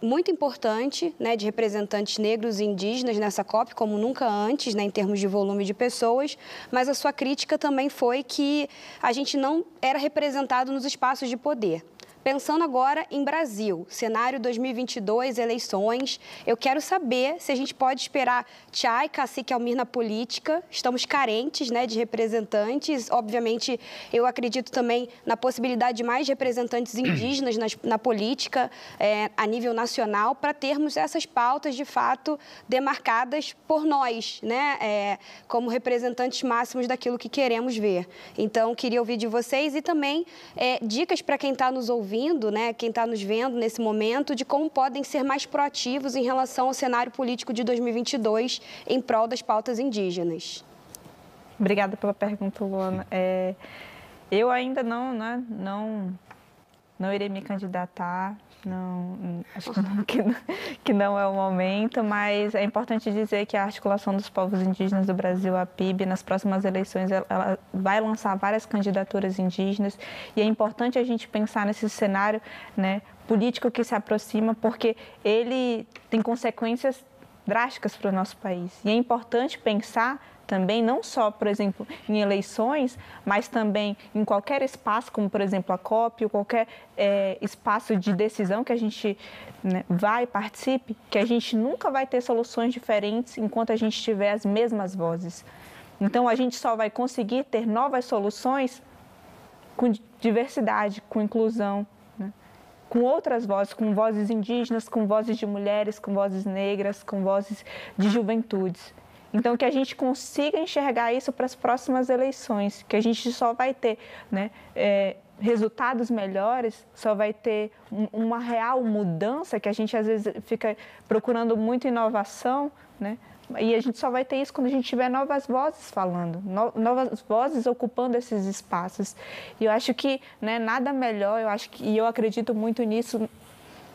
muito importante né, de representantes negros e indígenas nessa COP, como nunca antes, né, em termos de volume de pessoas, mas a sua crítica também foi que a gente não era representado nos espaços de poder. Pensando agora em Brasil, cenário 2022, eleições, eu quero saber se a gente pode esperar Tchai, Cacique Almir na política. Estamos carentes né, de representantes. Obviamente, eu acredito também na possibilidade de mais representantes indígenas na, na política é, a nível nacional para termos essas pautas, de fato, demarcadas por nós, né, é, como representantes máximos daquilo que queremos ver. Então, queria ouvir de vocês e também é, dicas para quem está nos ouvindo ouvindo, né, quem está nos vendo nesse momento, de como podem ser mais proativos em relação ao cenário político de 2022 em prol das pautas indígenas. Obrigada pela pergunta, Luana. É, eu ainda não, né, não, não irei me candidatar não, acho que não, que, que não é o momento, mas é importante dizer que a articulação dos povos indígenas do Brasil, a PIB, nas próximas eleições, ela, vai lançar várias candidaturas indígenas e é importante a gente pensar nesse cenário né, político que se aproxima, porque ele tem consequências drásticas para o nosso país. E é importante pensar também, não só, por exemplo, em eleições, mas também em qualquer espaço, como, por exemplo, a COP, ou qualquer é, espaço de decisão que a gente né, vai, participe, que a gente nunca vai ter soluções diferentes enquanto a gente tiver as mesmas vozes. Então, a gente só vai conseguir ter novas soluções com diversidade, com inclusão, né? com outras vozes, com vozes indígenas, com vozes de mulheres, com vozes negras, com vozes de juventudes. Então, que a gente consiga enxergar isso para as próximas eleições, que a gente só vai ter né, é, resultados melhores, só vai ter um, uma real mudança, que a gente às vezes fica procurando muito inovação, né? E a gente só vai ter isso quando a gente tiver novas vozes falando, no, novas vozes ocupando esses espaços. E eu acho que né, nada melhor, eu acho que, e eu acredito muito nisso,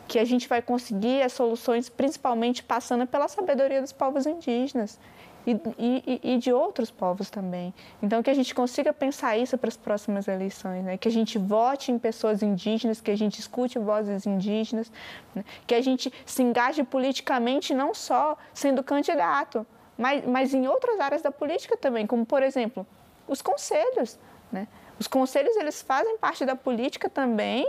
que a gente vai conseguir as soluções principalmente passando pela sabedoria dos povos indígenas e, e, e, de outros povos também. Então, que a gente consiga pensar isso para as próximas eleições, né? que a gente vote em pessoas indígenas, que a gente escute vozes indígenas, né? que a gente se engaje politicamente não só sendo candidato, mas, mas em outras áreas da política também, como, por exemplo, os conselhos. Né? Os conselhos, eles fazem parte da política também,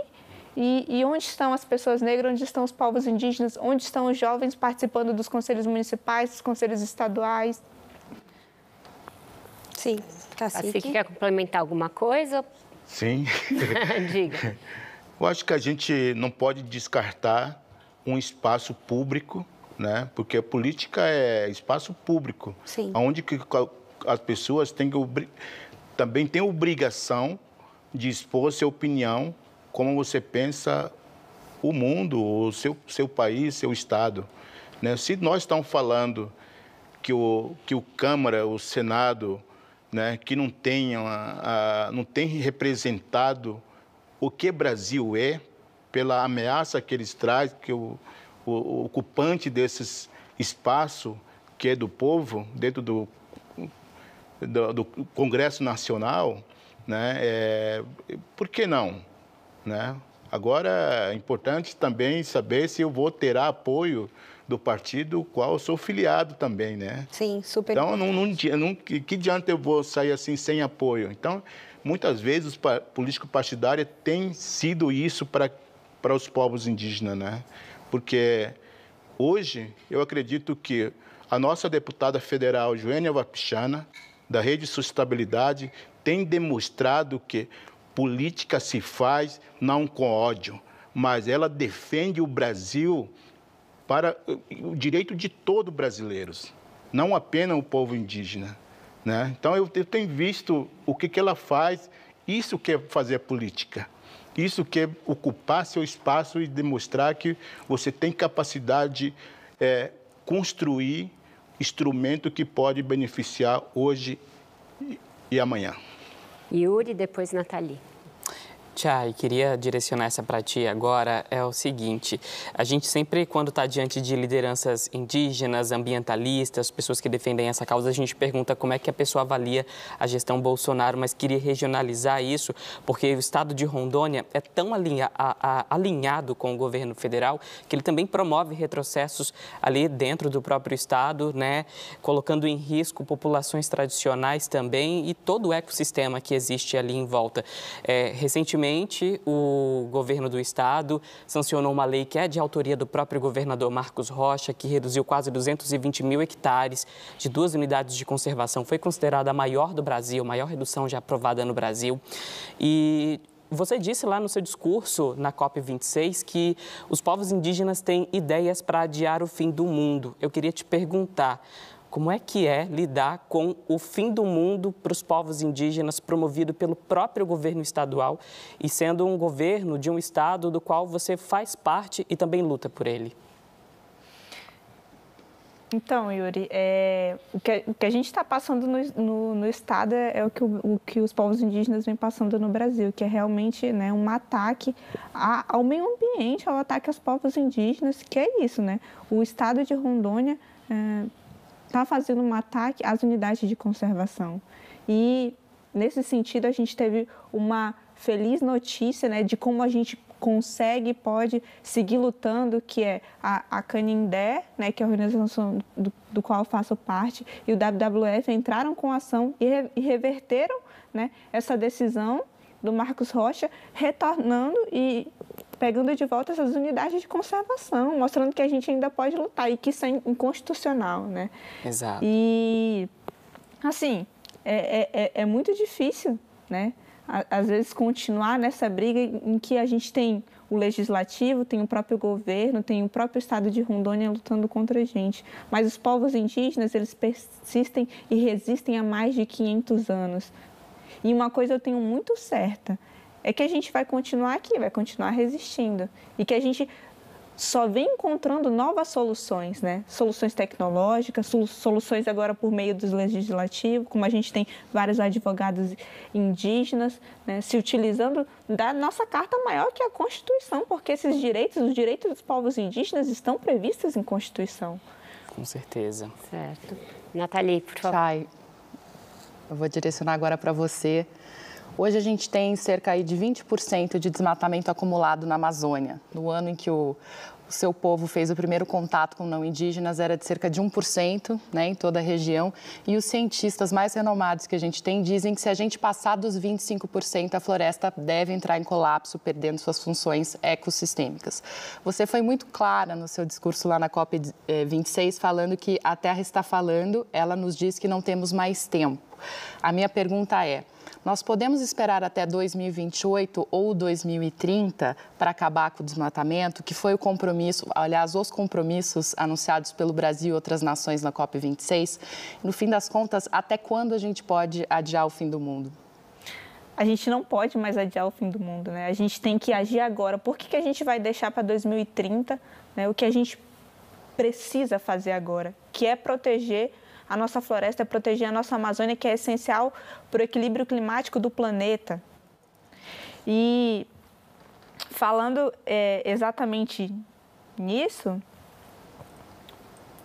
e, e, onde estão as pessoas negras, onde estão os povos indígenas, onde estão os jovens participando dos conselhos municipais, dos conselhos estaduais? Sim, Cacique. Cacique quer complementar alguma coisa? Sim. Diga. Eu acho que a gente não pode descartar um espaço público, né? Porque a política é espaço público, Sim. onde que as pessoas têm que também têm obrigação de expor sua opinião como você pensa o mundo, o seu, seu país, seu Estado. Né? Se nós estamos falando que o, que o Câmara, o Senado, né, que não tem, a, a, não tem representado o que Brasil é, pela ameaça que eles trazem, que o, o, o ocupante desses espaços, que é do povo, dentro do, do, do Congresso Nacional, né, é, por que não? Né? Agora, é importante também saber se eu vou ter apoio do partido qual eu sou filiado também, né? Sim, super Então, não, não, não, que, que adianta eu vou sair assim sem apoio? Então, muitas vezes os políticos partidários têm sido isso para, os povos indígenas, né? Porque Hoje, eu acredito que a nossa deputada federal, Joênia Wapichana, da Rede Sustentabilidade, tem demonstrado que política se faz não com ódio, mas ela defende o Brasil para o direito de todos brasileiros, não apenas o povo indígena. Né? Então, eu, tenho visto o que, que ela faz, isso que é fazer política. Isso que é ocupar seu espaço e demonstrar que você tem capacidade de é, construir instrumento que pode beneficiar hoje e amanhã. Yuri, depois Nathalie. Tchai, queria direcionar essa para ti agora. É o seguinte: a gente sempre, quando está diante de lideranças indígenas, ambientalistas, pessoas que defendem essa causa, a gente pergunta como é que a pessoa avalia a gestão Bolsonaro, mas queria regionalizar isso, porque o estado de Rondônia é tão alinha, a, a, alinhado com o governo federal que ele também promove retrocessos ali dentro do próprio estado, né, colocando em risco populações tradicionais também e todo o ecossistema que existe ali em volta. É, recentemente, Recentemente, o governo do estado sancionou uma lei que é de autoria do próprio governador Marcos Rocha, que reduziu quase 220 mil hectares de duas unidades de conservação. Foi considerada a maior do Brasil, a maior redução já aprovada no Brasil. E você disse lá no seu discurso na COP26 que os povos indígenas têm ideias para adiar o fim do mundo. Eu queria te perguntar. Como é que é lidar com o fim do mundo para os povos indígenas promovido pelo próprio governo estadual e sendo um governo de um estado do qual você faz parte e também luta por ele? Então, Yuri, é, o, que, o, que, a gente está passando no, no, no Estado é, é o, que o, o, que os povos indígenas vêm passando no Brasil, que é realmente né, um ataque a, ao meio ambiente, ao ataque aos povos indígenas, que é isso, né? O Estado de Rondônia é, está fazendo um ataque às unidades de conservação. E, nesse sentido, a gente teve uma feliz notícia né, de como a gente consegue pode seguir lutando, que é a, a Canindé, né, que é a organização do, do, qual faço parte, e o WWF entraram com ação e, re, e reverteram né, essa decisão do Marcos Rocha, retornando e pegando de volta essas unidades de conservação, mostrando que a gente ainda pode lutar e que isso é inconstitucional, né? Exato. E, assim, é, é, é, é muito difícil, né? Às vezes continuar nessa briga em que a gente tem o legislativo, tem o próprio governo, tem o próprio estado de Rondônia lutando contra a gente. Mas os povos indígenas, eles persistem e resistem há mais de 500 anos. E uma coisa eu tenho muito certa, é que a gente vai continuar aqui, vai continuar resistindo. E que a gente só vem encontrando novas soluções, né? Soluções tecnológicas, soluções agora por meio do legislativo, como a gente tem vários advogados indígenas, né? se utilizando da nossa carta maior que é a Constituição, porque esses direitos, os direitos dos povos indígenas estão previstos em Constituição. Com certeza. Certo. Nathalie, por favor. Chay, eu vou direcionar agora para você. Hoje a gente tem cerca de 20% de desmatamento acumulado na Amazônia. No ano em que o, o seu povo fez o primeiro contato com não indígenas era de cerca de 1% né, em toda a região. E os cientistas mais renomados que a gente tem dizem que se a gente passar dos 25%, a floresta deve entrar em colapso, perdendo suas funções ecossistêmicas. Você foi muito clara no seu discurso lá na COP26, eh, falando que a Terra está falando, ela nos diz que não temos mais tempo. A minha pergunta é nós podemos esperar até 2028 ou 2030 para acabar com o desmatamento, que foi o compromisso, aliás, os compromissos anunciados pelo Brasil e outras nações na COP26? No fim das contas, até quando a gente pode adiar o fim do mundo? a gente não pode mais adiar o fim do mundo, né? A gente tem que agir agora. Por que, que a gente vai deixar para 2030 né, o que a gente precisa fazer agora, que é proteger a nossa floresta, é proteger a nossa Amazônia, que é essencial para o equilíbrio climático do planeta. E falando é, exatamente nisso,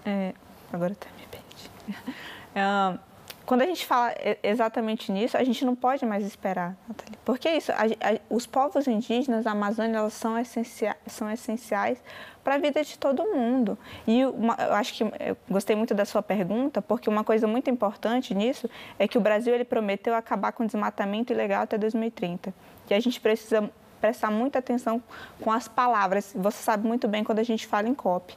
é, agora está me perdi. É, quando a gente fala exatamente nisso, a gente não pode mais esperar, Nathalie. Porque é isso, a, a, os povos indígenas da Amazônia são, essenciais, são essenciais para a vida de todo mundo. E uma, eu acho que eu gostei muito da sua pergunta, porque uma coisa muito importante nisso é que o Brasil ele prometeu acabar com o desmatamento ilegal até 2030. E a gente precisa prestar muita atenção com as palavras. Você sabe muito bem quando a gente fala em COP.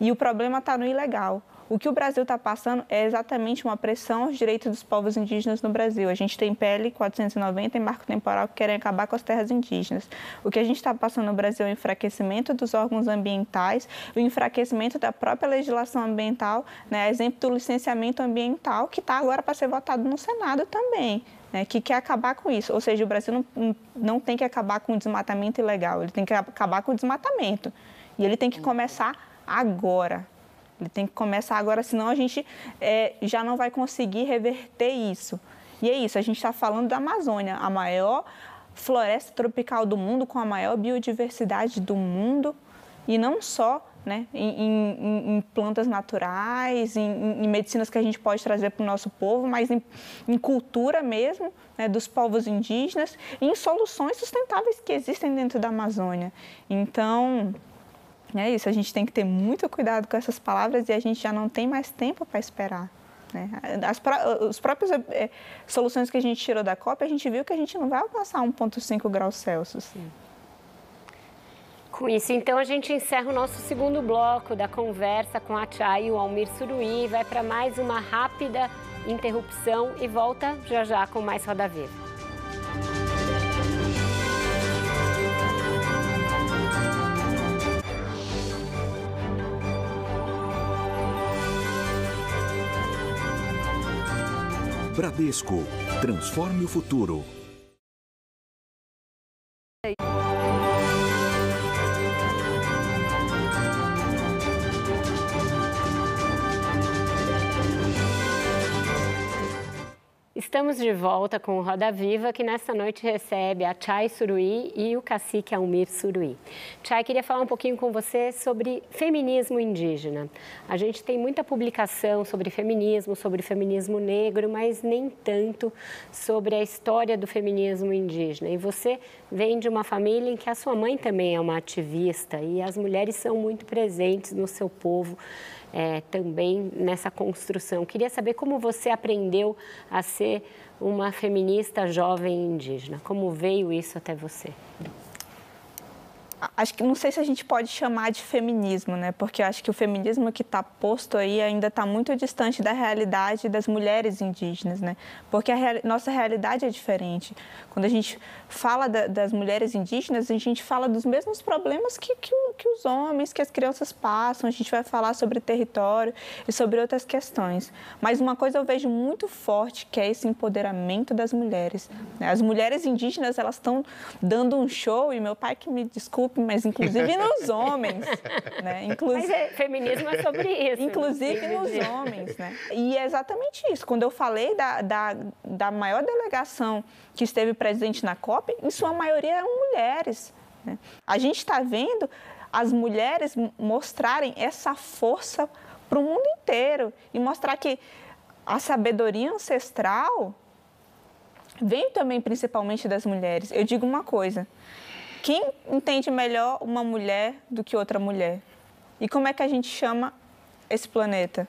E o problema está no ilegal. O que o Brasil está passando é exatamente uma pressão aos direitos dos povos indígenas no Brasil. A gente tem PL 490 e marco temporal que querem acabar com as terras indígenas. O que a gente está passando no Brasil é o enfraquecimento dos órgãos ambientais, o enfraquecimento da própria legislação ambiental, né? exemplo do licenciamento ambiental, que está agora para ser votado no Senado também. Né, que quer acabar com isso. Ou seja, o Brasil não, não tem que acabar com o desmatamento ilegal, ele tem que acabar com o desmatamento. E ele tem que começar agora. Ele tem que começar agora, senão a gente é, já não vai conseguir reverter isso. E é isso, a gente está falando da Amazônia, a maior floresta tropical do mundo, com a maior biodiversidade do mundo, e não só né, em, em, em plantas naturais, em, em, medicinas que a gente pode trazer para o nosso povo, mas em, cultura mesmo né, dos povos indígenas e em soluções sustentáveis que existem dentro da Amazônia. Então, é isso, a gente tem que ter muito cuidado com essas palavras e a gente já não tem mais tempo para esperar. Né? As, os próprios é, soluções que a gente tirou da COP, a gente viu que a gente não vai alcançar 1,5 graus Celsius. Sim. Com isso, então, a gente encerra o nosso segundo bloco da conversa com a Chay e o Almir Suruí. Vai para mais uma rápida interrupção e volta já já com mais Roda Viva. Bradesco. Transforme o futuro. Estamos de volta com o Roda Viva, que nessa noite recebe a Chay Suruí e o cacique Almir Suruí. Chay, queria falar um pouquinho com você sobre feminismo indígena. A gente tem muita publicação sobre feminismo, sobre feminismo negro, mas nem tanto sobre a história do feminismo indígena. E você vem de uma família em que a sua mãe também é uma ativista e as mulheres são muito presentes no seu povo é, também nessa construção. Queria saber como você aprendeu a ser uma feminista jovem indígena. Como veio isso até você? acho que não sei se a gente pode chamar de feminismo, né? Porque acho que o feminismo que está posto aí ainda está muito distante da realidade das mulheres indígenas, né? Porque a real, nossa realidade é diferente. Quando a gente fala da, das mulheres indígenas, a gente fala dos mesmos problemas que, que, que os homens, que as crianças passam. A gente vai falar sobre território e sobre outras questões. Mas uma coisa eu vejo muito forte que é esse empoderamento das mulheres. Né? As mulheres indígenas elas estão dando um show e meu pai que me desculpe mas inclusive nos homens. Né? Inclusive, mas é, feminismo é sobre isso. Inclusive nos homens. Né? E é exatamente isso. Quando eu falei da, da, da maior delegação que esteve presente na COP, em sua maioria eram mulheres. Né? A gente está vendo as mulheres mostrarem essa força para o mundo inteiro e mostrar que a sabedoria ancestral vem também principalmente das mulheres. Eu digo uma coisa: quem entende melhor uma mulher do que outra mulher? E como é que a gente chama esse planeta?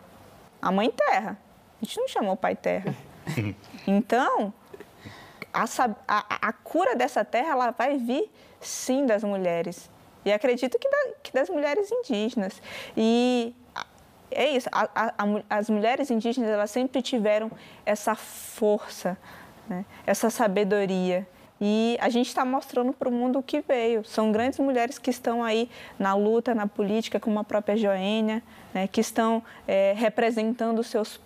A Mãe Terra. A gente não chama o Pai Terra. Então, a, a, a cura dessa terra ela vai vir sim das mulheres. E acredito que, da, que das mulheres indígenas. E é isso, a, as mulheres indígenas elas sempre tiveram essa força, né? essa sabedoria. E a gente está mostrando para o mundo o que veio. São grandes mulheres que estão aí na luta, na política, como a própria Joênia, né, que estão é, representando seus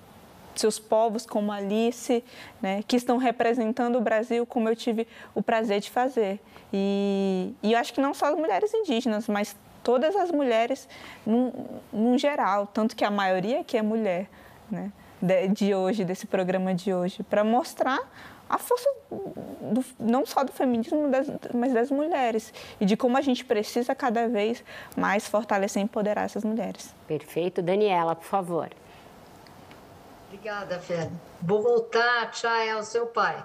seus povos como Alice, né, que estão representando o Brasil como eu tive o prazer de fazer. E, e eu acho que não só as mulheres indígenas, mas todas as mulheres no geral, tanto que a maioria aqui é mulher, né, de, de hoje, desse programa de hoje, para mostrar a força do, não só do feminismo, das, mas das mulheres. E de como a gente precisa cada vez mais fortalecer e empoderar essas mulheres. Perfeito. Daniela, por favor. Obrigada, Fé. Vou voltar, Chay, ao seu pai.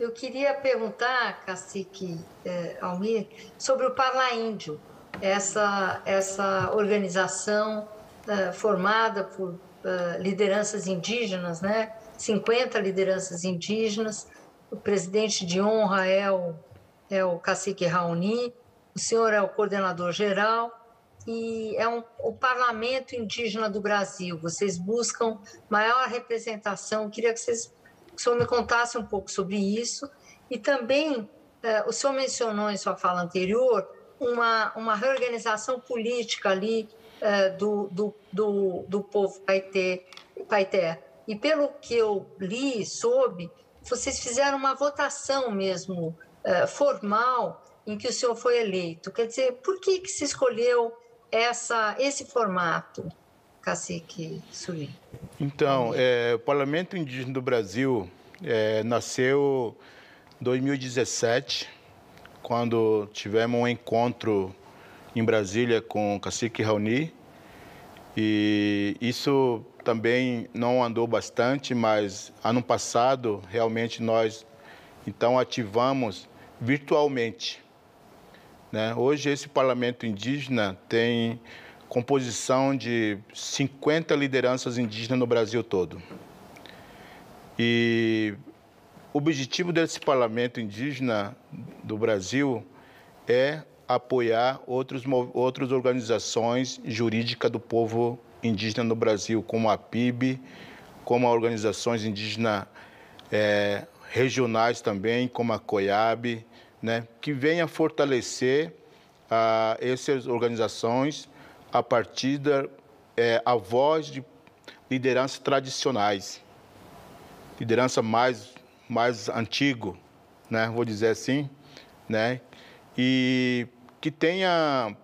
Eu queria perguntar, cacique eh, Almir, sobre o Parla Índio, essa, essa organização eh, formada por eh, lideranças indígenas, né? 50 lideranças indígenas, o presidente de honra é o, é o cacique Raoni, o senhor é o coordenador geral, e é um, o Parlamento Indígena do Brasil. Vocês buscam maior representação. Eu queria que, vocês, que o senhor me contasse um pouco sobre isso. E também, eh, o senhor mencionou em sua fala anterior uma, uma reorganização política ali eh, do, do, do, do povo Paité. E pelo que eu li, soube, vocês fizeram uma votação mesmo eh, formal em que o senhor foi eleito. Quer dizer, por que, que se escolheu essa, esse formato, cacique Suri? Então, é, o Parlamento Indígena do Brasil é, nasceu em 2017, quando tivemos um encontro em Brasília com o cacique Raoni. E isso também não andou bastante, mas ano passado realmente nós então ativamos virtualmente né? Hoje, esse parlamento indígena tem composição de 50 lideranças indígenas no Brasil todo. E o objetivo desse parlamento indígena do Brasil é apoiar outros, outras organizações jurídicas do povo indígena no Brasil, como a PIB, como organizações indígenas é, regionais também, como a COIAB, né, que venha fortalecer ah, essas organizações a partir da é, a voz de lideranças tradicionais, liderança mais mais antigo, né, vou dizer assim, né, e que tenha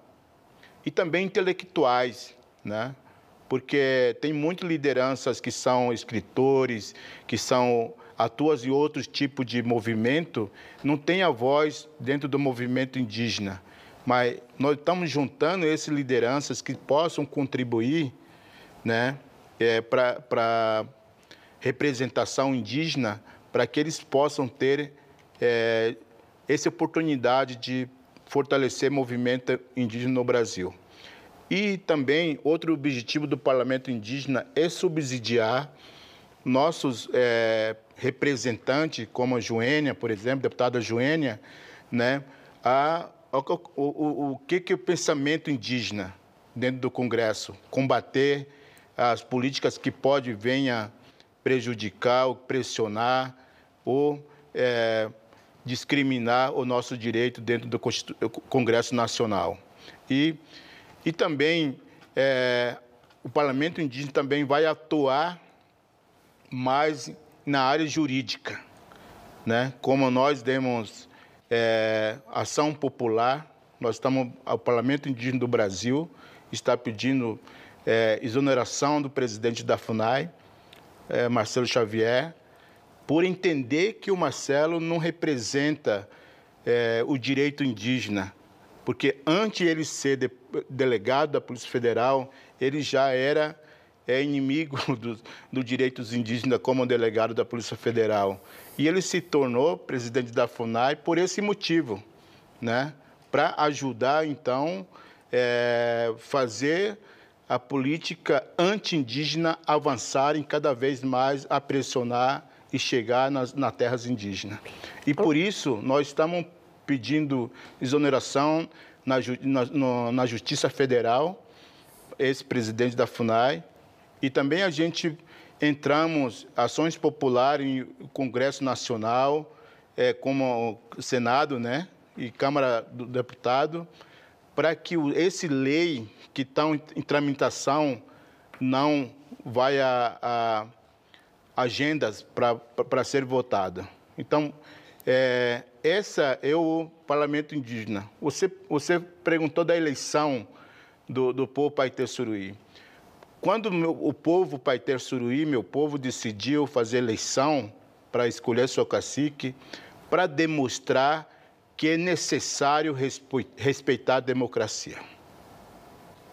e também intelectuais, né, porque tem muitas lideranças que são escritores, que são atuas em outros tipos de movimento, não tem a voz dentro do movimento indígena. Mas nós estamos juntando essas lideranças que possam contribuir né, é, para representação indígena, para que eles possam ter é, essa oportunidade de fortalecer movimento indígena no Brasil. E também outro objetivo do Parlamento Indígena é subsidiar nossos é, representantes, como a Joênia, por exemplo, deputada Joênia, né, a, a, o, o, o que, que é o pensamento indígena dentro do Congresso? Combater as políticas que pode venha prejudicar ou pressionar ou é, discriminar o nosso direito dentro do Congresso Nacional. E, e também é, o Parlamento Indígena também vai atuar mais na área jurídica, né? Como nós demos é, ação popular, nós estamos, o Parlamento Indígena do Brasil está pedindo é, exoneração do presidente da FUNAI, é, Marcelo Xavier, por entender que o Marcelo não representa é, o direito indígena, porque antes ele ser de, delegado da Polícia Federal, ele já era é inimigo dos do direitos indígenas como delegado da Polícia Federal. E ele se tornou presidente da FUNAI por esse motivo, né? para ajudar, então, é, fazer a política anti-indígena avançar em cada vez mais a pressionar e chegar nas, nas terras indígenas. E por isso nós estamos pedindo exoneração na, na, na Justiça Federal, esse presidente da FUNAI, e também a gente entramos ações populares em Congresso Nacional, é, como Senado, né, e Câmara do Deputado, para que esse lei que está em tramitação não vai a, a agendas para ser votada. Então, é, essa é o Parlamento Indígena. Você, você perguntou da eleição do, do povo Paité Suruí. Quando meu, o povo Paiter Suruí, meu povo, decidiu fazer eleição para escolher seu cacique, para demonstrar que é necessário respeitar a democracia.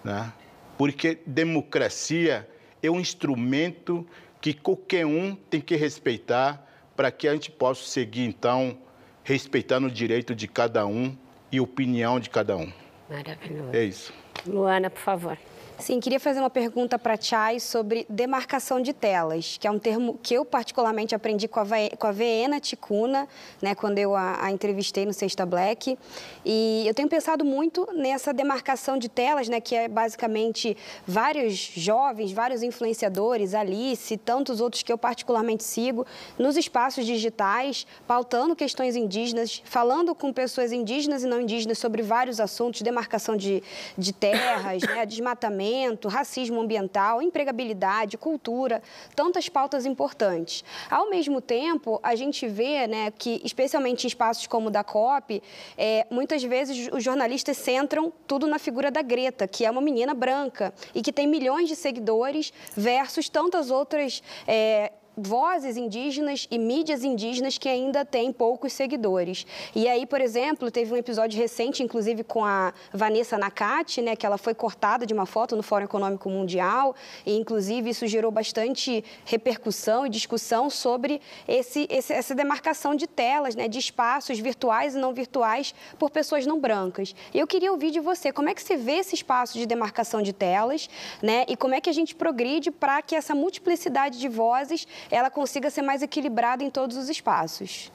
Né? Porque democracia é um instrumento que qualquer um tem que respeitar para que a gente possa seguir, então, respeitando o direito de cada um e a opinião de cada um. Maravilhoso. É isso. Luana, por favor. Sim, queria fazer uma pergunta para a Chay sobre demarcação de telas, que é um termo que eu particularmente aprendi com a, com a Viena Ticuna, né, quando eu a, a, entrevistei no Sexta Black. E eu tenho pensado muito nessa demarcação de telas, né, que é basicamente vários jovens, vários influenciadores, Alice, tantos outros que eu particularmente sigo, nos espaços digitais, pautando questões indígenas, falando com pessoas indígenas e não indígenas sobre vários assuntos, demarcação de, de terras, né, desmatamento racismo ambiental, empregabilidade, cultura, tantas pautas importantes. Ao mesmo tempo, a gente vê né, que, especialmente em espaços como o da COP, é, muitas vezes os jornalistas centram tudo na figura da Greta, que é uma menina branca e que tem milhões de seguidores versus tantas outras. É, vozes indígenas e mídias indígenas que ainda têm poucos seguidores. E aí, por exemplo, teve um episódio recente, inclusive com a Vanessa Nakati, né, que ela foi cortada de uma foto no Fórum Econômico Mundial, e inclusive isso gerou bastante repercussão e discussão sobre esse, esse, essa demarcação de telas, né, de espaços virtuais e não virtuais por pessoas não brancas. Eu queria ouvir de você, como é que você vê esse espaço de demarcação de telas, né, e como é que a gente progride para que essa multiplicidade de vozes ela consiga ser mais equilibrada em todos os espaços.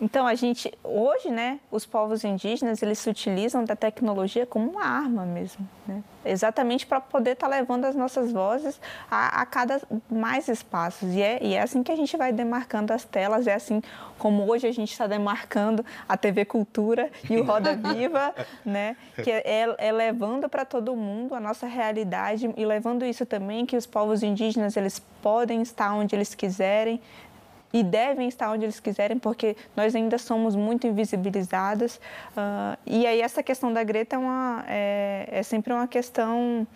Então, a gente, hoje, né, os povos indígenas, eles se utilizam da tecnologia como uma arma mesmo, né? exatamente para poder estar tá levando as nossas vozes a, a, cada mais espaços. E é, e é assim que a gente vai demarcando as telas, é assim como hoje a gente está demarcando a TV Cultura e o Roda Viva, né? que é, é, é levando para todo mundo a nossa realidade e levando isso também que os povos indígenas, eles podem estar onde eles quiserem, e devem estar onde eles quiserem, porque nós ainda somos muito invisibilizadas. Uh, e aí essa questão da Greta é, uma, é, é sempre uma questão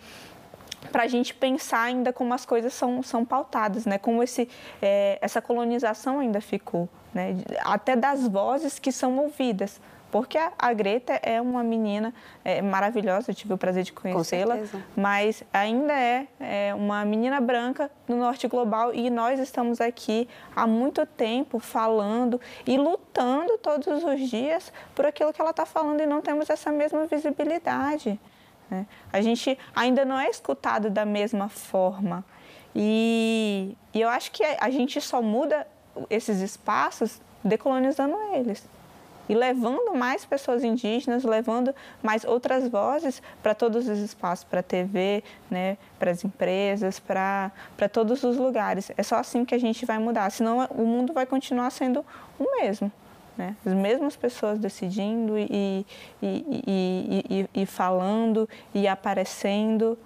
para a gente pensar ainda como as coisas são, são pautadas, né? como esse, é, essa colonização ainda ficou, né? até das vozes que são ouvidas. Porque a, a Greta é uma menina é, maravilhosa, eu tive o prazer de conhecê-la, mas ainda é, é uma menina branca no norte global e nós estamos aqui há muito tempo falando e lutando todos os dias por aquilo que ela está falando e não temos essa mesma visibilidade. Né? A gente ainda não é escutado da mesma forma. E, e eu acho que a gente só muda esses espaços decolonizando eles e levando mais pessoas indígenas, levando mais outras vozes para todos os espaços, para a TV, né, para as empresas, para todos os lugares. É só assim que a gente vai mudar, senão o mundo vai continuar sendo o mesmo. Né? As mesmas pessoas decidindo e, e, e, e falando e aparecendo.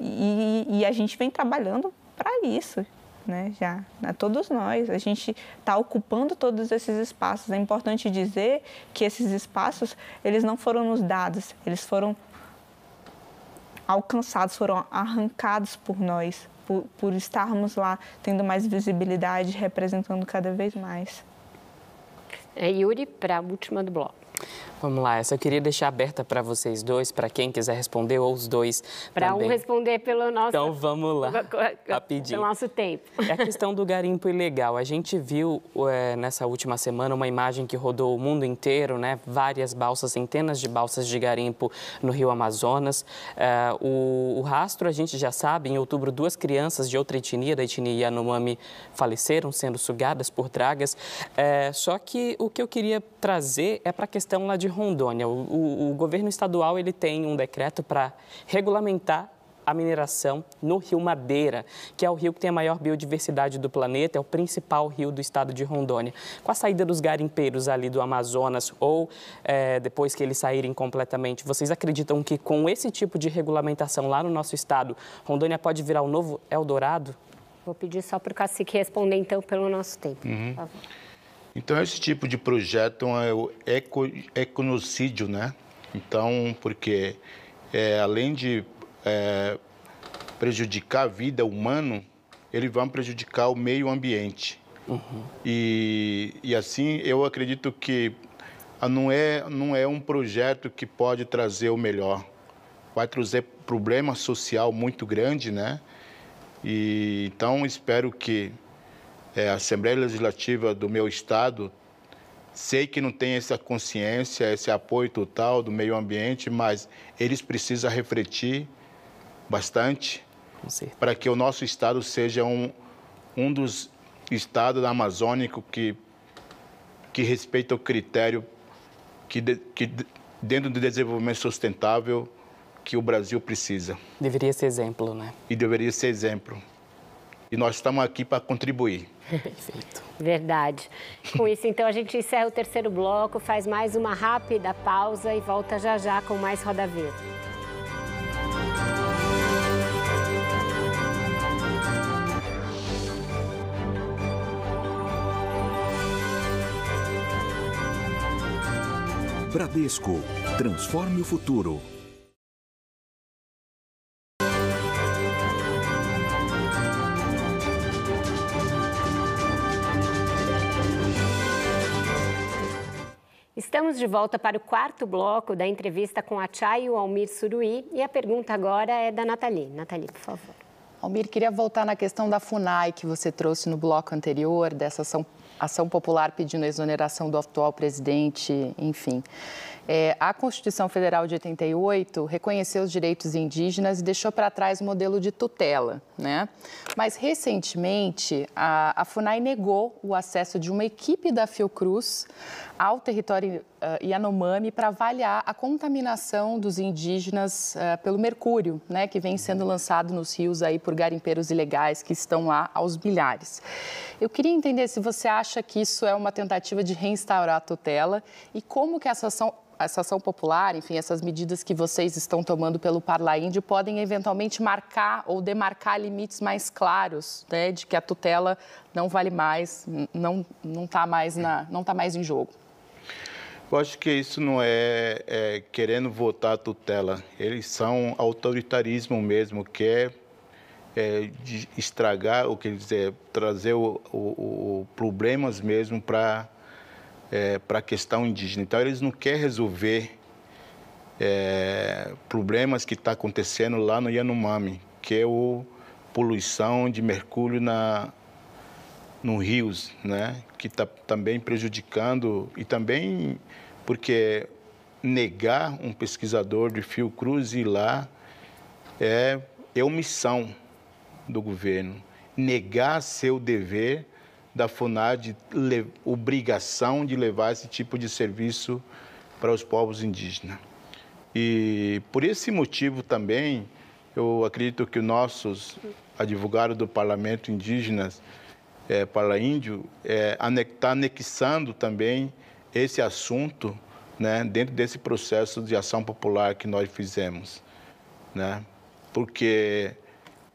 E, a gente vem trabalhando para isso né, já, a todos nós. A gente está ocupando todos esses espaços. É importante dizer que esses espaços, eles não foram nos dados, eles foram alcançados, foram arrancados por nós, por, por estarmos lá tendo mais visibilidade, representando cada vez mais. É Yuri, para a última do bloco. Vamos lá, essa eu queria deixar aberta para vocês dois, para quem quiser responder, ou os dois Para um responder pelo nosso... Então, vamos lá, rapidinho. Pelo nosso tempo. É a questão do garimpo ilegal. A gente viu é, nessa última semana uma imagem que rodou o mundo inteiro, né? Várias balsas, centenas de balsas de garimpo no Rio Amazonas. É, o, o, rastro, a gente já sabe, em outubro, duas crianças de outra etnia, da etnia Yanomami, faleceram, sendo sugadas por dragas. É, só que o que eu queria trazer é para a questão lá de Rondônia. O, o, o governo estadual ele tem um decreto para regulamentar a mineração no rio Madeira, que é o rio que tem a maior biodiversidade do planeta, é o principal rio do estado de Rondônia. Com a saída dos garimpeiros ali do Amazonas ou é, depois que eles saírem completamente, vocês acreditam que com esse tipo de regulamentação lá no nosso estado, Rondônia pode virar o novo Eldorado? Vou pedir só para o cacique responder então pelo nosso tempo, uhum. Então, esse tipo de projeto é o eco, econocídio, né? Então, porque é, além de é, prejudicar a vida humana, eles vão prejudicar o meio ambiente. Uhum. E, e assim, eu acredito que não é, não é um projeto que pode trazer o melhor. Vai trazer problema social muito grande, né? E, então, espero que é, a Assembleia Legislativa do meu estado Sei que não tem essa consciência, esse apoio total do meio ambiente, mas eles precisam refletir bastante para que o nosso estado seja um, um dos estados amazônicos que, que respeita o critério que, de, que dentro do desenvolvimento sustentável que o Brasil precisa. Deveria ser exemplo, né? E deveria ser exemplo. E nós estamos aqui para contribuir. Perfeito. Verdade. Com isso, então, a gente encerra o terceiro bloco, faz mais uma rápida pausa e volta já já com mais Roda Viva. Bradesco. Transforme o futuro. Estamos de volta para o quarto bloco da entrevista com a Chay Almir Suruí. E a pergunta agora é da Nathalie. Nathalie, por favor. Almir, queria voltar na questão da FUNAI que você trouxe no bloco anterior, dessa ação, ação popular pedindo a exoneração do atual presidente, enfim. É, a Constituição Federal de 88 reconheceu os direitos indígenas e deixou para trás o modelo de tutela, né? Mas recentemente a, a Funai negou o acesso de uma equipe da Fiocruz ao território uh, Yanomami para avaliar a contaminação dos indígenas uh, pelo mercúrio, né, que vem sendo lançado nos rios aí por garimpeiros ilegais que estão lá aos milhares. Eu queria entender se você acha que isso é uma tentativa de reinstaurar a tutela e como que essa ação essa ação popular, enfim, essas medidas que vocês estão tomando pelo Parla Índio podem eventualmente marcar ou demarcar limites mais claros, né, de que a tutela não vale mais, não não está mais na, não tá mais em jogo. Eu acho que isso não é, é querendo votar a tutela. Eles são autoritarismo mesmo, quer é, é estragar, o que dizer, trazer o, o, o problemas mesmo para é, para a questão indígena. Então, eles não querem resolver é, problemas que está acontecendo lá no Yanomami, que é a poluição de mercúrio na, no rios, né? que está também prejudicando e também porque negar um pesquisador de Fiocruz ir lá é, é omissão do governo. Negar seu dever da FUNAD obrigação de levar esse tipo de serviço para os povos indígenas. E por esse motivo também, eu acredito que os nossos advogados do Parlamento Indígenas, é, para Índio, está é, tá anexando também esse assunto né, dentro desse processo de ação popular que nós fizemos. Né? Porque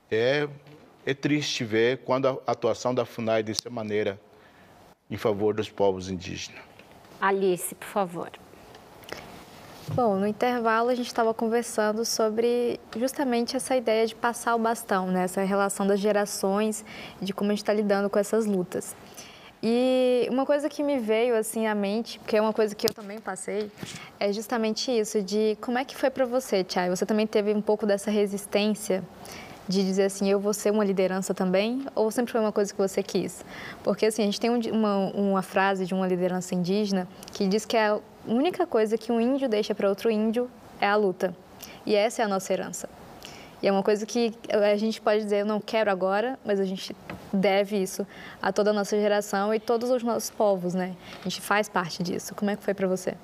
é é triste ver quando a atuação da FUNAI dessa maneira em favor dos povos indígenas. Alice, por favor. Bom, no intervalo a gente estava conversando sobre justamente essa ideia de passar o bastão, né? essa relação das gerações, de como a gente está lidando com essas lutas. E uma coisa que me veio assim à mente, que é uma coisa que eu também passei, é justamente isso de como é que foi para você, Tiago? Você também teve um pouco dessa resistência de dizer assim, eu vou ser uma liderança também, ou sempre foi uma coisa que você quis? Porque assim, a gente tem uma, uma frase de uma liderança indígena que diz que a única coisa que um índio deixa para outro índio é a luta. E essa é a nossa herança. E é uma coisa que a gente pode dizer, eu não quero agora, mas a gente deve isso a toda a nossa geração e todos os nossos povos, né? A gente faz parte disso. Como é que foi para você?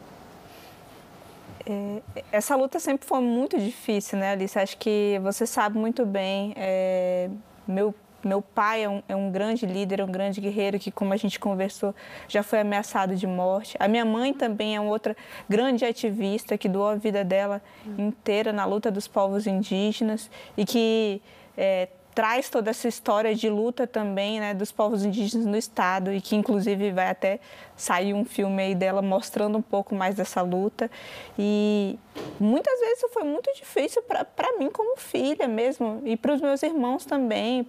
É, essa luta sempre foi muito difícil, né, Alice? Acho que você sabe muito bem. É, meu meu pai é um, é um, grande líder, é um grande guerreiro que, como a gente conversou, já foi ameaçado de morte. A minha mãe também é outra grande ativista que doou a vida dela inteira na luta dos povos indígenas e que é, traz toda essa história de luta também né, dos povos indígenas no estado e que inclusive vai até sair um filme aí dela mostrando um pouco mais dessa luta e muitas vezes foi muito difícil para mim como filha mesmo e para os meus irmãos também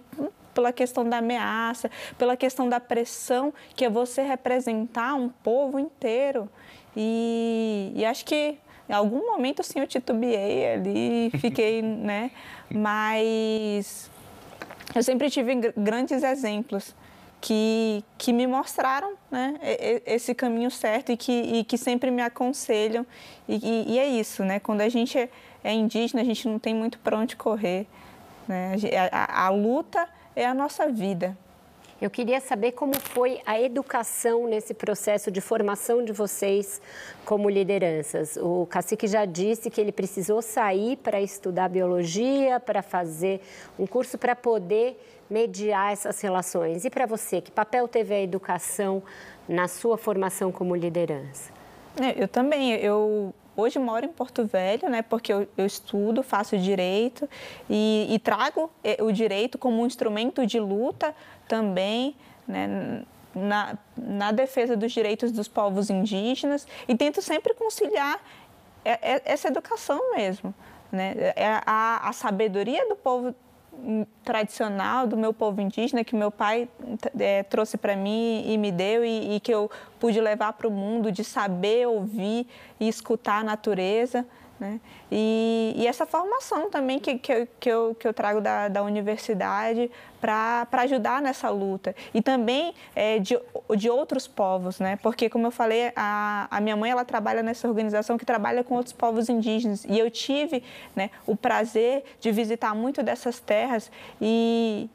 pela questão da ameaça, pela questão da pressão que é você representar um povo inteiro e, e acho que em algum momento sim eu titubeei ali, fiquei, né? Mas eu sempre tive grandes exemplos que, que me mostraram né, esse caminho certo e que, e que sempre me aconselham. E, e, e, é isso, né? Quando a gente é, é indígena, a gente não tem muito para onde correr. Né? A, a, a luta é a nossa vida. Eu queria saber como foi a educação nesse processo de formação de vocês como lideranças. O cacique já disse que ele precisou sair para estudar biologia, para fazer um curso para poder mediar essas relações. E para você, que papel teve a educação na sua formação como liderança? É, eu também. Eu hoje moro em Porto Velho, né, porque eu, eu estudo, faço direito e, e, trago é, o direito como um instrumento de luta também, né, na, na defesa dos direitos dos povos indígenas e tento sempre conciliar é, é, essa educação mesmo, né, a, a sabedoria do povo tradicional do meu povo indígena que meu pai é, trouxe para mim e me deu e, e que eu pude levar para o mundo de saber ouvir e escutar a natureza. Né? E, e, essa formação também que, que, que, eu, que eu trago da, da universidade para ajudar nessa luta. E também é, de, de outros povos, né? porque, como eu falei, a, a minha mãe ela trabalha nessa organização que trabalha com outros povos indígenas. E eu tive né, o prazer de visitar muito dessas terras e,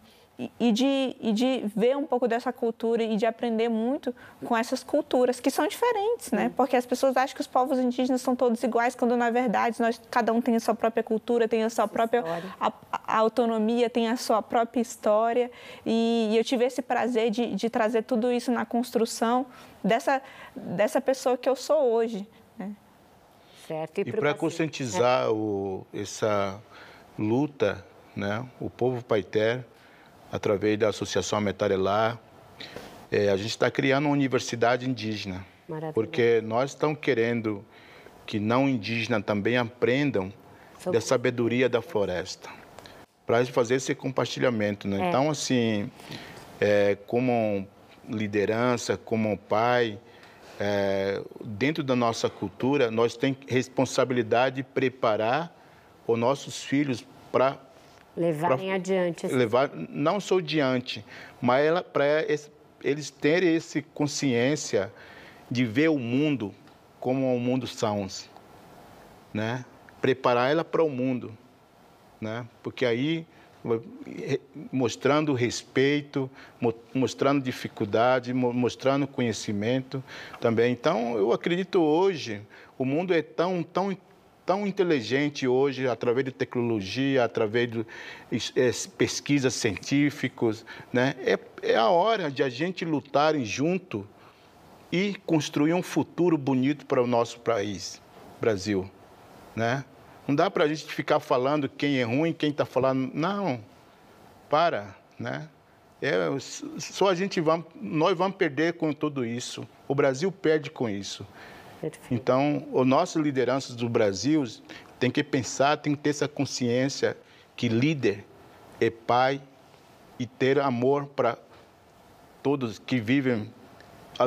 e de, e de ver um pouco dessa cultura e de aprender muito com essas culturas que são diferentes, né? Porque as pessoas acham que os povos indígenas são todos iguais, quando na verdade nós cada um tem a sua própria cultura, tem a sua própria a, a autonomia, tem a sua própria história. E, e eu tive esse prazer de, de, trazer tudo isso na construção dessa dessa pessoa que eu sou hoje. Né? Certo. E, e para conscientizar é. o, essa luta, né? O povo paiter através da Associação Metarelar. É, a gente está criando uma universidade indígena, Maravilha. porque nós estamos querendo que não indígenas também aprendam da sabedoria da floresta, para fazer esse compartilhamento. Né? É. Então, assim, é, como liderança, como pai, é, dentro da nossa cultura, nós temos responsabilidade de preparar os nossos filhos para Levarem pra, adiante. Assim. Levar, não só diante, mas para eles terem essa consciência de ver o mundo como o mundo são, né? Preparar ela para o mundo, né? Porque aí mostrando respeito, mostrando dificuldade, mostrando conhecimento também. Então, eu acredito hoje o mundo é tão tão tão inteligente hoje, através de tecnologia, através de é, pesquisas científicas. Né? É, é a hora de a gente lutar junto e construir um futuro bonito para o nosso país, Brasil. Né? Não dá para a gente ficar falando quem é ruim, quem está falando. Não, para. Né? É, só a gente vai, nós vamos perder com tudo isso. O Brasil perde com isso. Perfeito. Então, as nossas lideranças do Brasil tem que pensar, tem que ter essa consciência que líder é pai e ter amor para todos que vivem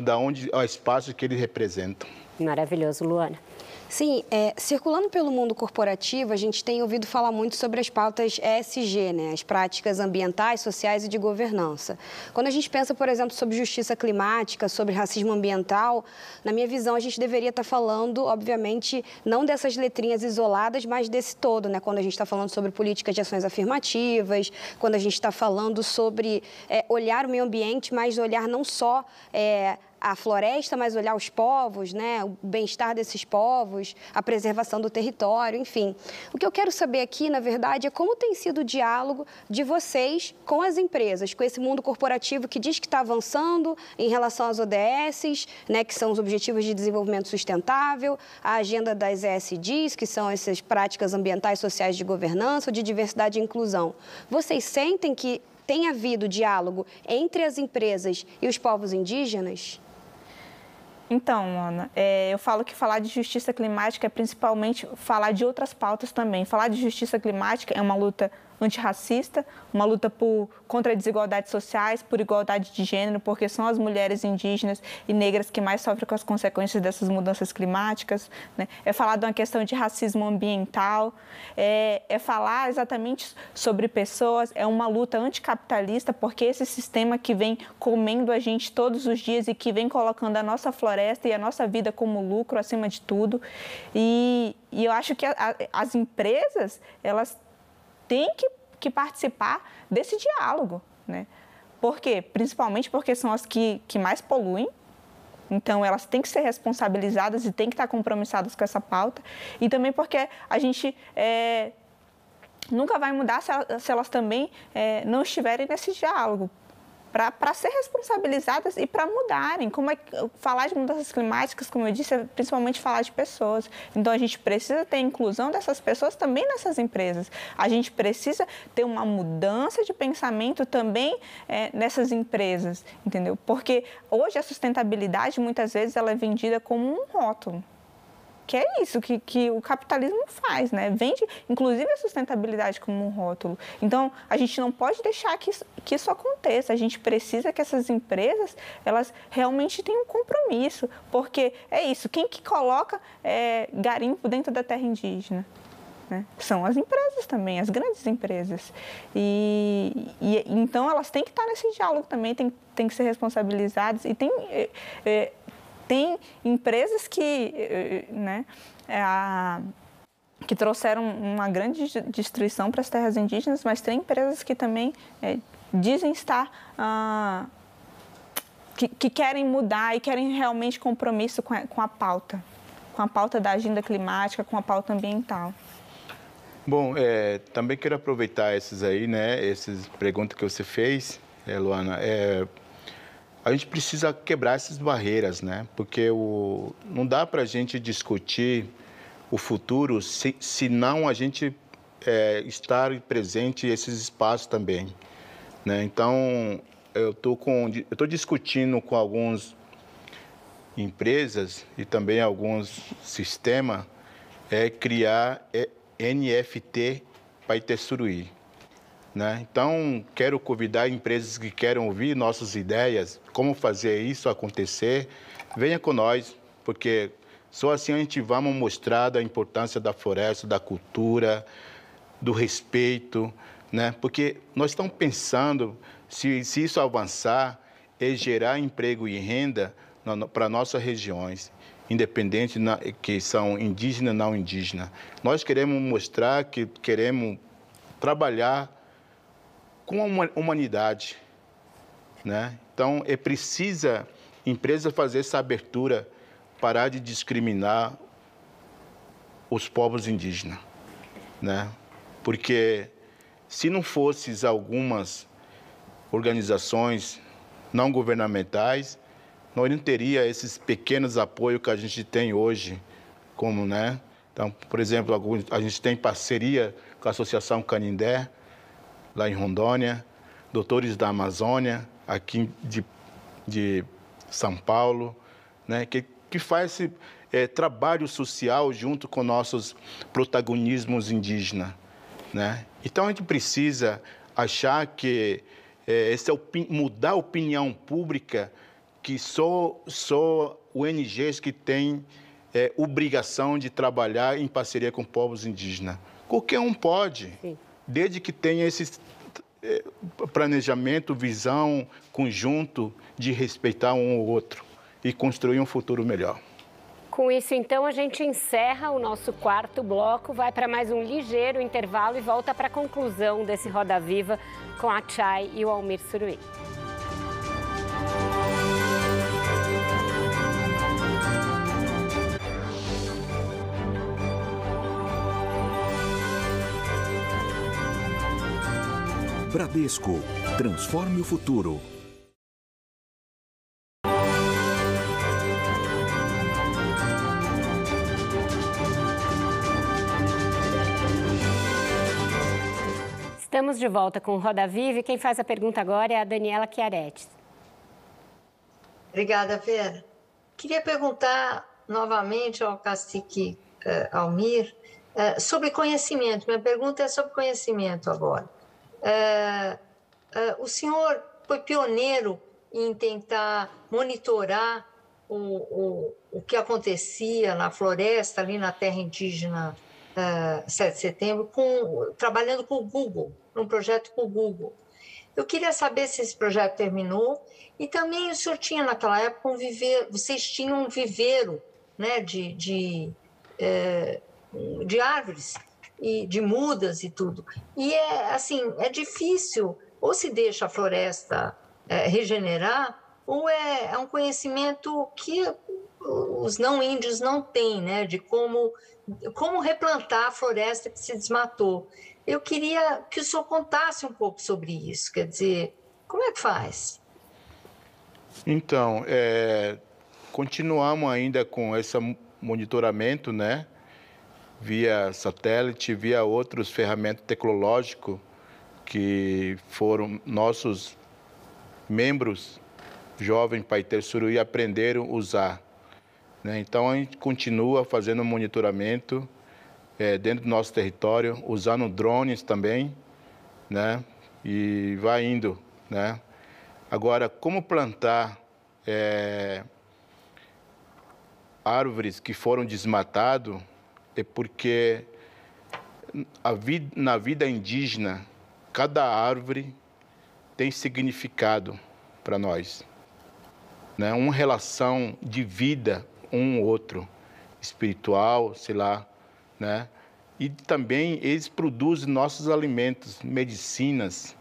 da onde o espaço que eles representam. Maravilhoso, Luana. Sim, é, circulando pelo mundo corporativo, a gente tem ouvido falar muito sobre as pautas ESG, né, as práticas ambientais, sociais e de governança. Quando a gente pensa, por exemplo, sobre justiça climática, sobre racismo ambiental, na minha visão, a gente deveria estar falando, obviamente, não dessas letrinhas isoladas, mas desse todo, né, quando a gente está falando sobre políticas de ações afirmativas, quando a gente está falando sobre é, olhar o meio ambiente, mas olhar não só é, a floresta, mas olhar os povos, né, o bem-estar desses povos, a preservação do território, enfim. O que eu quero saber aqui, na verdade, é como tem sido o diálogo de vocês com as empresas, com esse mundo corporativo que diz que está avançando em relação às ODS, né, que são os Objetivos de Desenvolvimento Sustentável, a agenda das ESGs, que são essas práticas ambientais, sociais de governança, de diversidade e inclusão. Vocês sentem que tem havido diálogo entre as empresas e os povos indígenas? Então, Ana, é, eu falo que falar de justiça climática é principalmente falar de outras pautas também. Falar de justiça climática é uma luta antirracista, uma luta por, contra desigualdades sociais, por igualdade de gênero, porque são as mulheres indígenas e negras que mais sofrem com as consequências dessas mudanças climáticas. Né? É falar de uma questão de racismo ambiental, é, é falar exatamente sobre pessoas, é uma luta anticapitalista, porque esse sistema que vem comendo a gente todos os dias e que vem colocando a nossa floresta e a nossa vida como lucro acima de tudo. E, e eu acho que a, a, as empresas, elas têm que, que participar desse diálogo, né? Por quê? Principalmente porque são as que, que mais poluem, então, elas têm que ser responsabilizadas e têm que estar compromissadas com essa pauta. E também porque a gente é, nunca vai mudar se, se elas também é, não estiverem nesse diálogo para ser responsabilizadas e para mudarem. Como é, falar de mudanças climáticas, como eu disse, é principalmente falar de pessoas. Então a gente precisa ter inclusão dessas pessoas também nessas empresas. A gente precisa ter uma mudança de pensamento também é, nessas empresas, entendeu? Porque hoje a sustentabilidade muitas vezes ela é vendida como um rótulo que é isso que, que o capitalismo faz, né? Vende, inclusive, a sustentabilidade como um rótulo. Então, a gente não pode deixar que isso, que isso aconteça. A gente precisa que essas empresas, elas realmente tenham um compromisso, porque é isso, quem que coloca é, garimpo dentro da terra indígena? Né? São as empresas também, as grandes empresas. E, e, então elas têm que estar nesse diálogo também, têm, têm que ser responsabilizadas. E tem, é, é, tem empresas que, eh, né, é a, que trouxeram uma grande destruição para as terras indígenas, mas tem empresas que também é, dizem estar. Ah, que, que, querem mudar e querem realmente compromisso com a, com a pauta, com a pauta da agenda climática, com a pauta ambiental. Bom, é, também quero aproveitar esses aí, né, essas perguntas que você fez, é, Luana, é, a gente precisa quebrar essas barreiras, né? Porque o, não dá para a gente discutir o futuro se, se não a gente é, estar presente esses espaços também, né? Então eu tô com eu tô discutindo com algumas empresas e também alguns sistemas é criar é, NFT para Itesuruí. Né? Então, quero convidar empresas que querem ouvir nossas ideias, como fazer isso acontecer, venha com nós, porque só assim a gente vai mostrar a importância da floresta, da cultura, do respeito, né? porque nós estamos pensando, se, se isso avançar, é gerar emprego e renda para nossas regiões independente na, que são indígenas não indígenas. Nós queremos mostrar que queremos trabalhar com a humanidade. Né? Então, é precisa empresa fazer essa abertura, parar de discriminar os povos indígenas. Né? Porque se não fossem algumas organizações não governamentais, nós não teria esses pequenos apoios que a gente tem hoje, como, né? Então, por exemplo, a gente tem parceria com a Associação Canindé, lá em Rondônia, doutores da Amazônia, aqui de, de São Paulo, né, que, que faz esse é, trabalho social junto com nossos protagonismos indígenas. Né? Então a gente precisa achar que é, esse é mudar a opinião pública que só, só ONGs que têm é, obrigação de trabalhar em parceria com povos indígenas. Qualquer um pode. Sim desde que tenha esse eh, planejamento, visão conjunto de respeitar um ou outro e construir um futuro melhor. Com isso, então, a gente encerra o nosso quarto bloco, vai para mais um ligeiro intervalo e volta para a conclusão desse Roda Viva com a Chay e o Almir Suruí. Bradesco. Transforme o futuro. Estamos de volta com o Roda Viva e quem faz a pergunta agora é a Daniela Chiaretti. Obrigada, Vera. Queria perguntar novamente ao cacique uh, Almir É, sobre conhecimento, minha pergunta é sobre conhecimento agora. É, é, o senhor foi pioneiro em tentar monitorar o, o, o que acontecia na floresta, ali na terra indígena uh, 7 de setembro, com, trabalhando com o Google, num projeto com o Google. Eu queria saber se esse projeto terminou e também o senhor tinha naquela época um viveiro, vocês tinham um viveiro né, de, de, é, de árvores e de mudas e tudo. E é assim, é difícil, ou se deixa a floresta é, regenerar, ou é, é um conhecimento que os não índios não têm, né, de como, como replantar a floresta que se desmatou. Eu queria que o senhor contasse um pouco sobre isso, quer dizer, como é que faz? Então, é, continuamos ainda com esse monitoramento, né, via satélite, via outros ferramentas tecnológicos que foram nossos membros jovens Paiter Suruí aprenderam a usar. Né? Então, a gente continua fazendo monitoramento é, dentro do nosso território, usando drones também, né? E vai indo, né? Agora, como plantar é, árvores que foram desmatadas é porque vida, na vida indígena, cada árvore tem significado para nós. Né? Uma relação de vida um outro, espiritual, sei lá, né? E também eles produzem nossos alimentos, medicinas,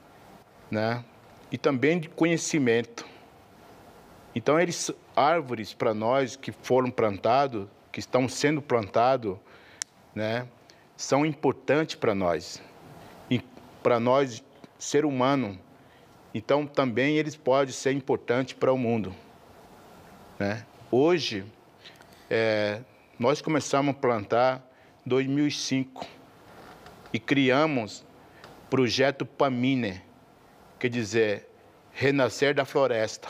né? E também de conhecimento. Então eles árvores para nós que foram plantados, que estão sendo plantados, né? São importantes para nós. Para nós ser humano. Então também eles podem ser importantes para o mundo, né? Hoje é, nós começamos a plantar em 2005 e criamos o projeto PAMINE, quer dizer, Renascer da Floresta.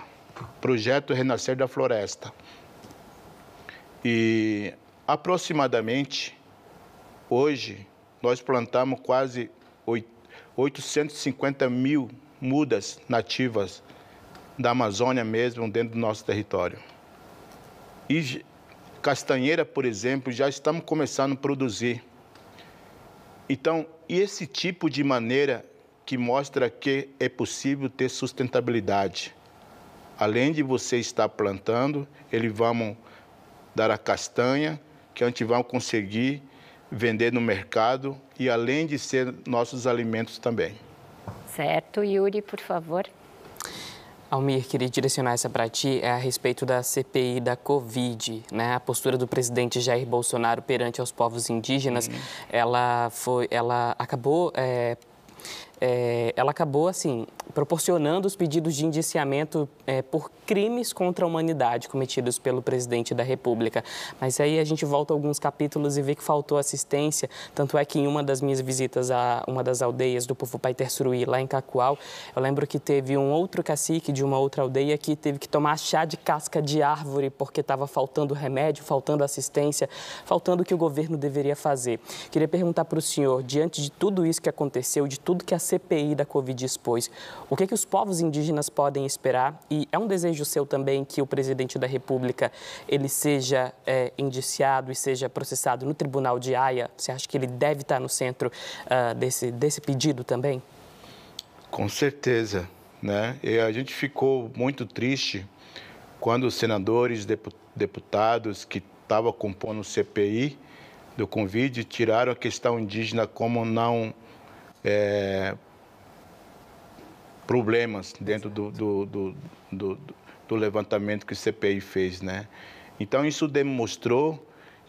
Projeto Renascer da Floresta. E aproximadamente hoje nós plantamos quase 850 mil mudas nativas da Amazônia mesmo dentro do nosso território. E castanheira, por exemplo, já estamos começando a produzir. Então, esse tipo de maneira que mostra que é possível ter sustentabilidade. Além de você estar plantando, eles vão dar a castanha, que a gente vai conseguir vender no mercado e além de ser nossos alimentos também. Certo, Yuri, por favor. Almir, queria direcionar essa para ti é a respeito da CPI da Covid, né? A postura do presidente Jair Bolsonaro perante aos povos indígenas, uhum. ela foi, ela acabou é, é, ela acabou assim proporcionando os pedidos de indiciamento é, por crimes contra a humanidade cometidos pelo presidente da República. Mas aí a gente volta alguns capítulos e vê que faltou assistência. Tanto é que em uma das minhas visitas a uma das aldeias do povo Paiter Suruí, lá em Cacoal, eu lembro que teve um outro cacique de uma outra aldeia que teve que tomar chá de casca de árvore porque estava faltando remédio, faltando assistência, faltando o que o governo deveria fazer. Queria perguntar para o senhor, diante de tudo isso que aconteceu, de tudo que a CPI da Covid expôs, o que, é que os povos indígenas podem esperar? E é um desejo seu também que o presidente da República ele seja é, indiciado e seja processado no Tribunal de Haia? Você acha que ele deve estar no centro uh, desse, desse pedido também? Com certeza, né? E a gente ficou muito triste quando os senadores, deputados que estavam compondo o CPI do convite tiraram a questão indígena como não é, problemas dentro do, do, do, do, do levantamento que o CPI fez, né? Então, isso demonstrou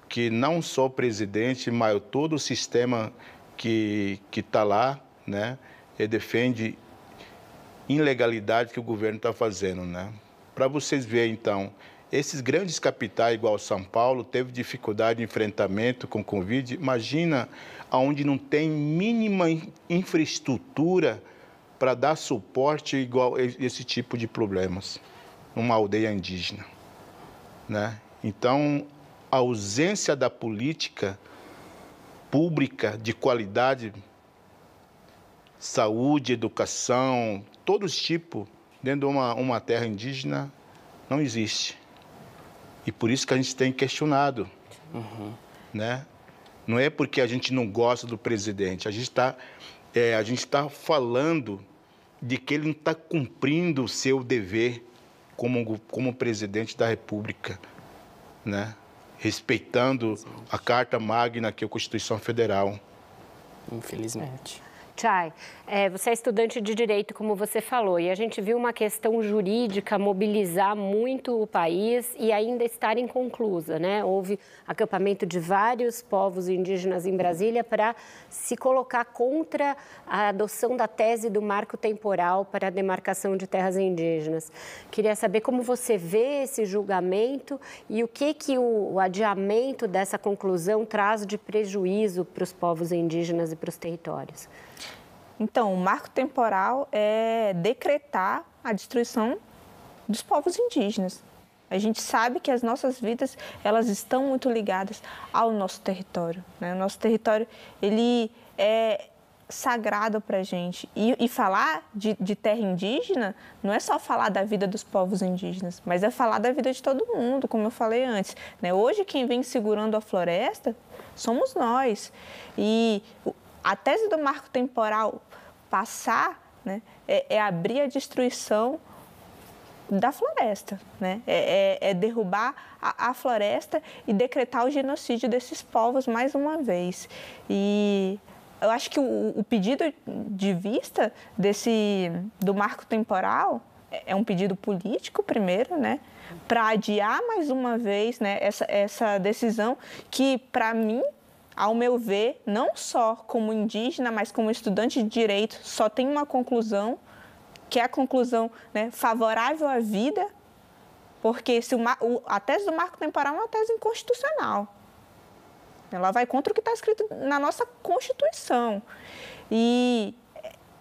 que não só o presidente, mas todo o sistema que está lá, né, ele defende ilegalidade que o governo está fazendo, né? Para vocês verem, então, esses grandes capitais, igual São Paulo, teve dificuldade de enfrentamento com o Covid. Imagina onde não tem mínima infraestrutura para dar suporte igual a esse tipo de problemas numa aldeia indígena, né? Então, a ausência da política pública de qualidade, saúde, educação, todos os tipos, dentro de uma, uma terra indígena, não existe. E por isso que a gente tem questionado. Uhum. Né? Não é porque a gente não gosta do presidente, a gente está é, a gente está falando de que ele não está cumprindo o seu dever como, como presidente da República, né? respeitando a Carta Magna, que é a Constituição Federal. Infelizmente. Chay, é, você é estudante de direito, como você falou, e a gente viu uma questão jurídica mobilizar muito o país e ainda estar inconclusa, né? Houve acampamento de vários povos indígenas em Brasília para se colocar contra a adoção da tese do marco temporal para a demarcação de terras indígenas. Queria saber como você vê esse julgamento e o que que o, o adiamento dessa conclusão traz de prejuízo para os povos indígenas e para os territórios. Então, o marco temporal é decretar a destruição dos povos indígenas. A gente sabe que as nossas vidas elas estão muito ligadas ao nosso território. Né? O nosso território ele é sagrado para a gente. E, e falar de, de, terra indígena não é só falar da vida dos povos indígenas, mas é falar da vida de todo mundo, como eu falei antes. Né? Hoje, quem vem segurando a floresta somos nós. E a tese do marco temporal passar né, é, é abrir a destruição da floresta, né? É, é, é derrubar a, a, floresta e decretar o genocídio desses povos mais uma vez. E eu acho que o, o pedido de vista desse do marco temporal é, é um pedido político primeiro, né? Para adiar mais uma vez, né? Essa, essa decisão que para mim ao meu ver, não só como indígena, mas como estudante de direito, só tem uma conclusão, que é a conclusão né, favorável à vida, porque se o, a tese do marco temporal é uma tese inconstitucional. Ela vai contra o que está escrito na nossa Constituição. E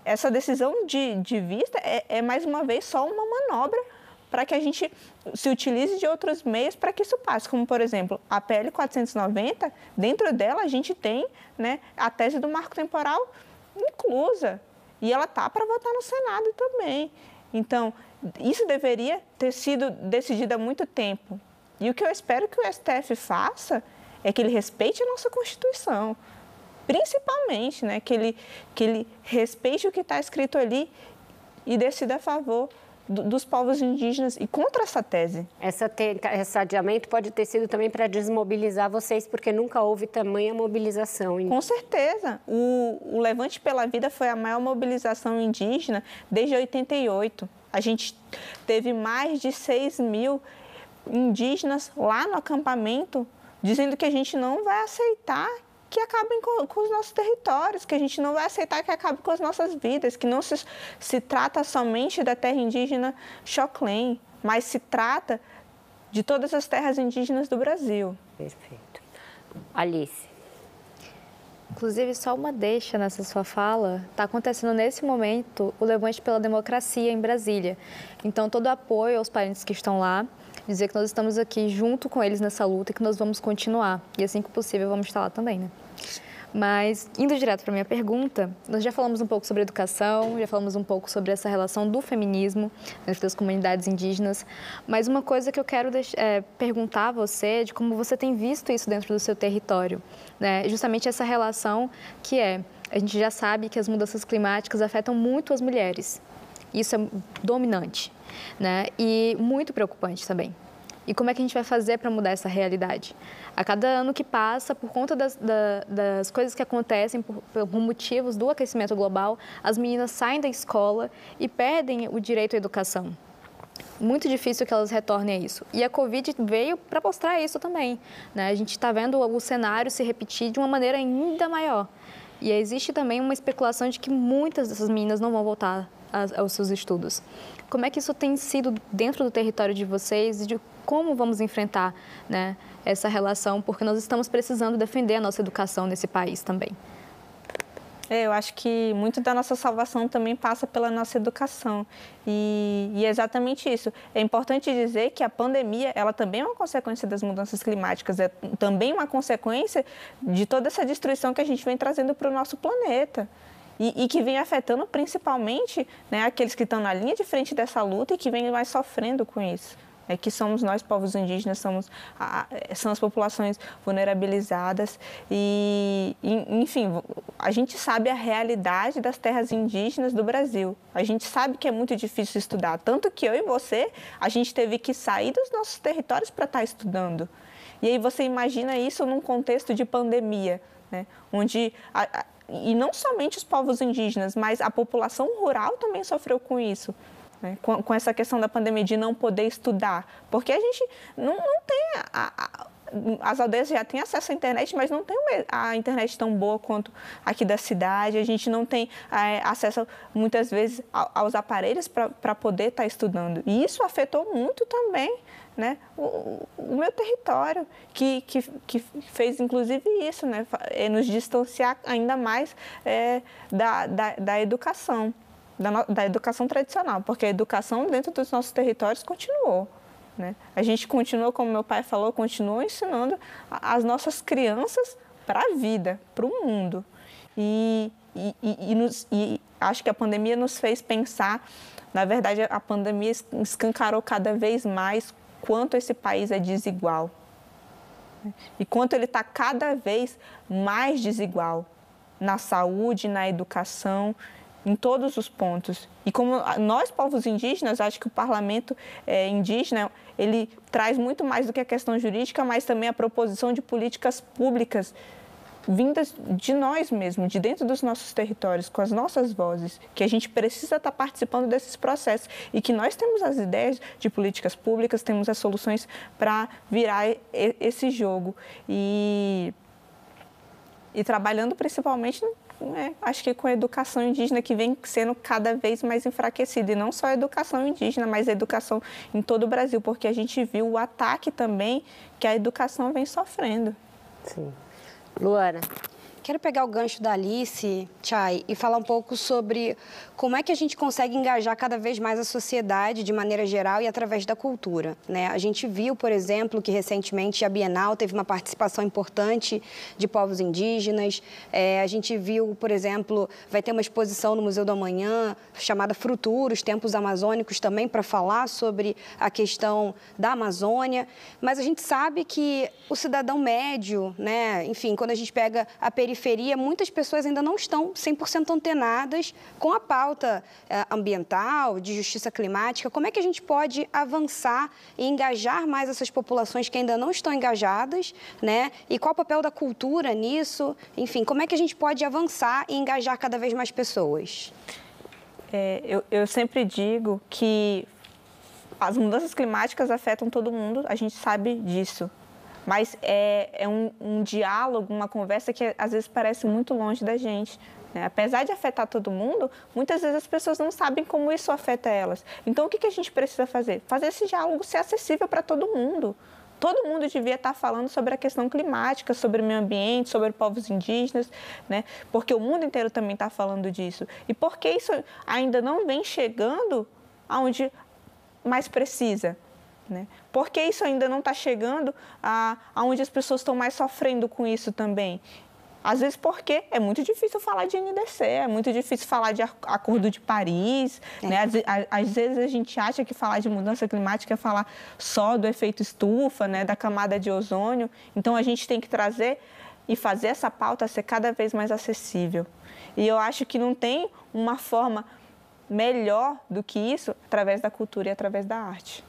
essa decisão de, de vista é, é, mais uma vez, só uma manobra para que a gente se utilize de outros meios para que isso passe, como por exemplo a PL 490, dentro dela a gente tem né, a tese do marco temporal inclusa e ela tá para votar no Senado também. Então isso deveria ter sido decidido há muito tempo. E o que eu espero que o STF faça é que ele respeite a nossa Constituição, principalmente, né, que ele que ele respeite o que está escrito ali e decida a favor dos povos indígenas e contra essa tese. Essa te, esse adiamento pode ter sido também para desmobilizar vocês, porque nunca houve tamanha mobilização. Com certeza. O, o Levante pela Vida foi a maior mobilização indígena desde 88. A gente teve mais de 6 mil indígenas lá no acampamento dizendo que a gente não vai aceitar que acabem com, com, os nossos territórios, que a gente não vai aceitar que acabe com as nossas vidas, que não se, se trata somente da terra indígena Choclen, mas se trata de todas as terras indígenas do Brasil. Perfeito. Alice. Inclusive, só uma deixa nessa sua fala. Está acontecendo nesse momento o Levante pela Democracia em Brasília. Então, todo apoio aos parentes que estão lá dizer que nós estamos aqui junto com eles nessa luta e que nós vamos continuar. E assim que possível, vamos estar lá também, né? Mas, indo direto para minha pergunta, nós já falamos um pouco sobre educação, já falamos um pouco sobre essa relação do feminismo dentro das comunidades indígenas, mas uma coisa que eu quero é, perguntar a você é de como você tem visto isso dentro do seu território, né? justamente essa relação que é, a gente já sabe que as mudanças climáticas afetam muito as mulheres, isso é dominante, né? E muito preocupante também. E como é que a gente vai fazer para mudar essa realidade? A cada ano que passa, por conta das, da, das coisas que acontecem, por, por, motivos do aquecimento global, as meninas saem da escola e perdem o direito à educação. Muito difícil que elas retornem a isso. E a Covid veio para mostrar isso também. Né? A gente está vendo o cenário se repetir de uma maneira ainda maior. E existe também uma especulação de que muitas dessas meninas não vão voltar aos seus estudos. Como é que isso tem sido dentro do território de vocês e de como vamos enfrentar né, essa relação, porque nós estamos precisando defender a nossa educação nesse país também. É, eu acho que muito da nossa salvação também passa pela nossa educação. E, e, é exatamente isso. É importante dizer que a pandemia, ela também é uma consequência das mudanças climáticas, é também uma consequência de toda essa destruição que a gente vem trazendo para o nosso planeta. E, e, que vem afetando principalmente né, aqueles que estão na linha de frente dessa luta e que vêm mais sofrendo com isso é que somos nós, povos indígenas, somos a, são as populações vulnerabilizadas e, enfim, a gente sabe a realidade das terras indígenas do Brasil. A gente sabe que é muito difícil estudar, tanto que eu e você, a gente teve que sair dos nossos territórios para estar tá estudando. E aí você imagina isso num contexto de pandemia, né? onde a, a, e não somente os povos indígenas, mas a população rural também sofreu com isso né? com, com, essa questão da pandemia de não poder estudar, porque a gente não, não tem a, a, as aldeias já têm acesso à internet, mas não tem a internet tão boa quanto aqui da cidade. A gente não tem é, acesso, muitas vezes, aos aparelhos para poder estar tá estudando. E isso afetou muito também né, o, o, meu território, que, que, que, fez inclusive isso, né, é nos distanciar ainda mais é, da, da, da educação da, da educação tradicional, porque a educação dentro dos nossos territórios continuou. Né? A gente continua, como meu pai falou, continua ensinando as nossas crianças para a vida, para o mundo. E, e, e, nos, e, acho que a pandemia nos fez pensar, na verdade, a pandemia escancarou cada vez mais quanto esse país é desigual. Né? E quanto ele está cada vez mais desigual na saúde, na educação em todos os pontos. E como nós, povos indígenas, acho que o parlamento é, indígena, ele traz muito mais do que a questão jurídica, mas também a proposição de políticas públicas vindas de nós mesmos, de dentro dos nossos territórios, com as nossas vozes, que a gente precisa estar participando desses processos e que nós temos as ideias de políticas públicas, temos as soluções para virar esse jogo. E, e trabalhando principalmente é, acho que com a educação indígena que vem sendo cada vez mais enfraquecida. E não só a educação indígena, mas a educação em todo o Brasil, porque a gente viu o ataque também que a educação vem sofrendo. Sim. Luana. Quero pegar o gancho da Alice, Chay, e falar um pouco sobre como é que a gente consegue engajar cada vez mais a sociedade de maneira geral e através da cultura. Né? A gente viu, por exemplo, que recentemente a Bienal teve uma participação importante de povos indígenas. É, a gente viu, por exemplo, vai ter uma exposição no Museu do Amanhã chamada Fruturos, Tempos Amazônicos, também para falar sobre a questão da Amazônia. Mas a gente sabe que o cidadão médio, né? enfim, quando a gente pega a periferia, muitas pessoas ainda não estão 100% antenadas com a pauta pauta eh, ambiental, de justiça climática, como é que a gente pode avançar e engajar mais essas populações que ainda não estão engajadas, né? E qual o papel da cultura nisso? Enfim, como é que a gente pode avançar e engajar cada vez mais pessoas? É, eu, eu sempre digo que as mudanças climáticas afetam todo mundo, a gente sabe disso. Mas é, é um, um, diálogo, uma conversa que às vezes parece muito longe da gente. Né? Apesar de afetar todo mundo, muitas vezes as pessoas não sabem como isso afeta elas. Então, o que, a gente precisa fazer? Fazer esse diálogo ser acessível para todo mundo. Todo mundo devia estar falando sobre a questão climática, sobre o meio ambiente, sobre povos indígenas, né? porque o mundo inteiro também está falando disso. E por que isso ainda não vem chegando aonde mais precisa? Né? Por que isso ainda não está chegando aonde as pessoas estão mais sofrendo com isso também? Às vezes porque é muito difícil falar de NDC, é muito difícil falar de Acordo de Paris. É. Né? Às, às, vezes a gente acha que falar de mudança climática é falar só do efeito estufa, né? da camada de ozônio. Então a gente tem que trazer e fazer essa pauta ser cada vez mais acessível. E eu acho que não tem uma forma melhor do que isso através da cultura e através da arte.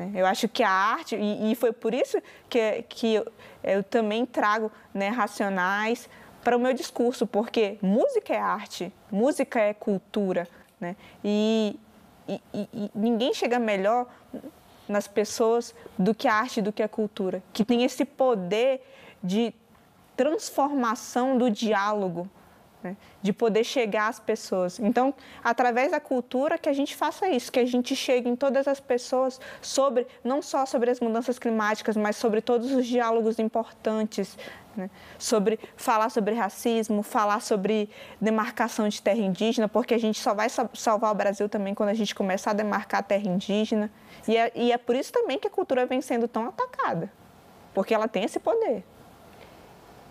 Né? Eu acho que a arte, e, foi por isso que, que eu, eu também trago né, racionais, para o meu discurso, porque música é arte, música é cultura, né? E, e, e, ninguém chega melhor nas pessoas do que a arte, do que a cultura, que tem esse poder de transformação do diálogo, né? de poder chegar às pessoas. Então, através da cultura, que a gente faça isso, que a gente chegue em todas as pessoas sobre, não só sobre as mudanças climáticas, mas sobre todos os diálogos importantes, né? sobre falar sobre racismo, falar sobre demarcação de terra indígena, porque a gente só vai salvar o Brasil também quando a gente começar a demarcar a terra indígena. E é, e é por isso também que a cultura vem sendo tão atacada, porque ela tem esse poder.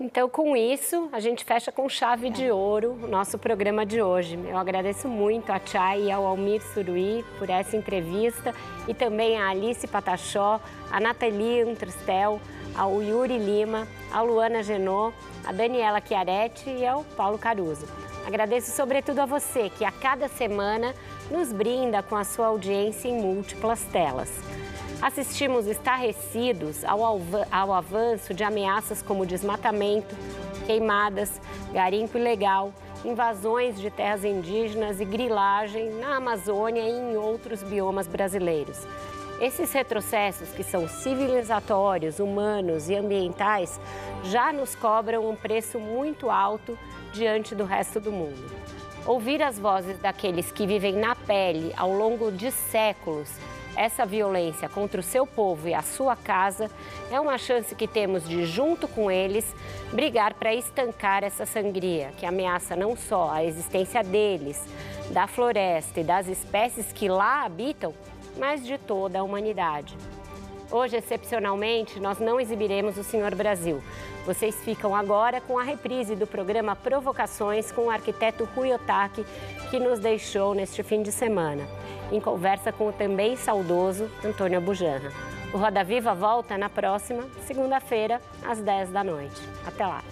Então, com isso, a gente fecha com chave de ouro o nosso programa de hoje. Eu agradeço muito a Chay e ao Almir Suruí por essa entrevista e também a Alice Patachó, a Nathalie Antristel, ao Yuri Lima, a Luana Genô, a Daniela Chiaretti e ao Paulo Caruso. Agradeço sobretudo a você que a cada semana nos brinda com a sua audiência em múltiplas telas. Assistimos estarrecidos ao, ao avanço de ameaças como desmatamento, queimadas, garimpo ilegal, invasões de terras indígenas e grilagem na Amazônia e em outros biomas brasileiros. Esses retrocessos, que são civilizatórios, humanos e ambientais, já nos cobram um preço muito alto diante do resto do mundo. Ouvir as vozes daqueles que vivem na pele ao longo de séculos essa violência contra o seu povo e a sua casa é uma chance que temos de, junto com eles, brigar para estancar essa sangria que ameaça não só a existência deles, da floresta e das espécies que lá habitam, mas de toda a humanidade. Hoje, excepcionalmente, nós não exibiremos o Senhor Brasil. Vocês ficam agora com a reprise do programa Provocações com o arquiteto Rui Otaki, que nos deixou neste fim de semana em conversa com o também saudoso Antônio Abujanra. O Roda Viva volta na próxima segunda-feira, às 10 da noite. Até lá!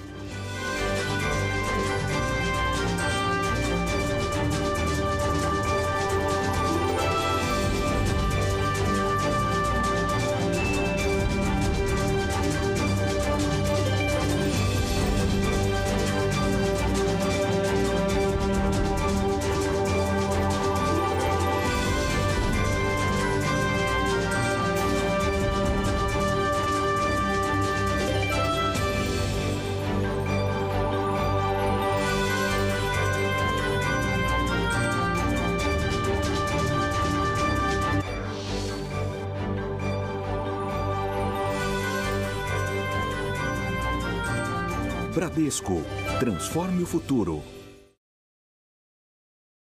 Bradesco. Transforme o futuro.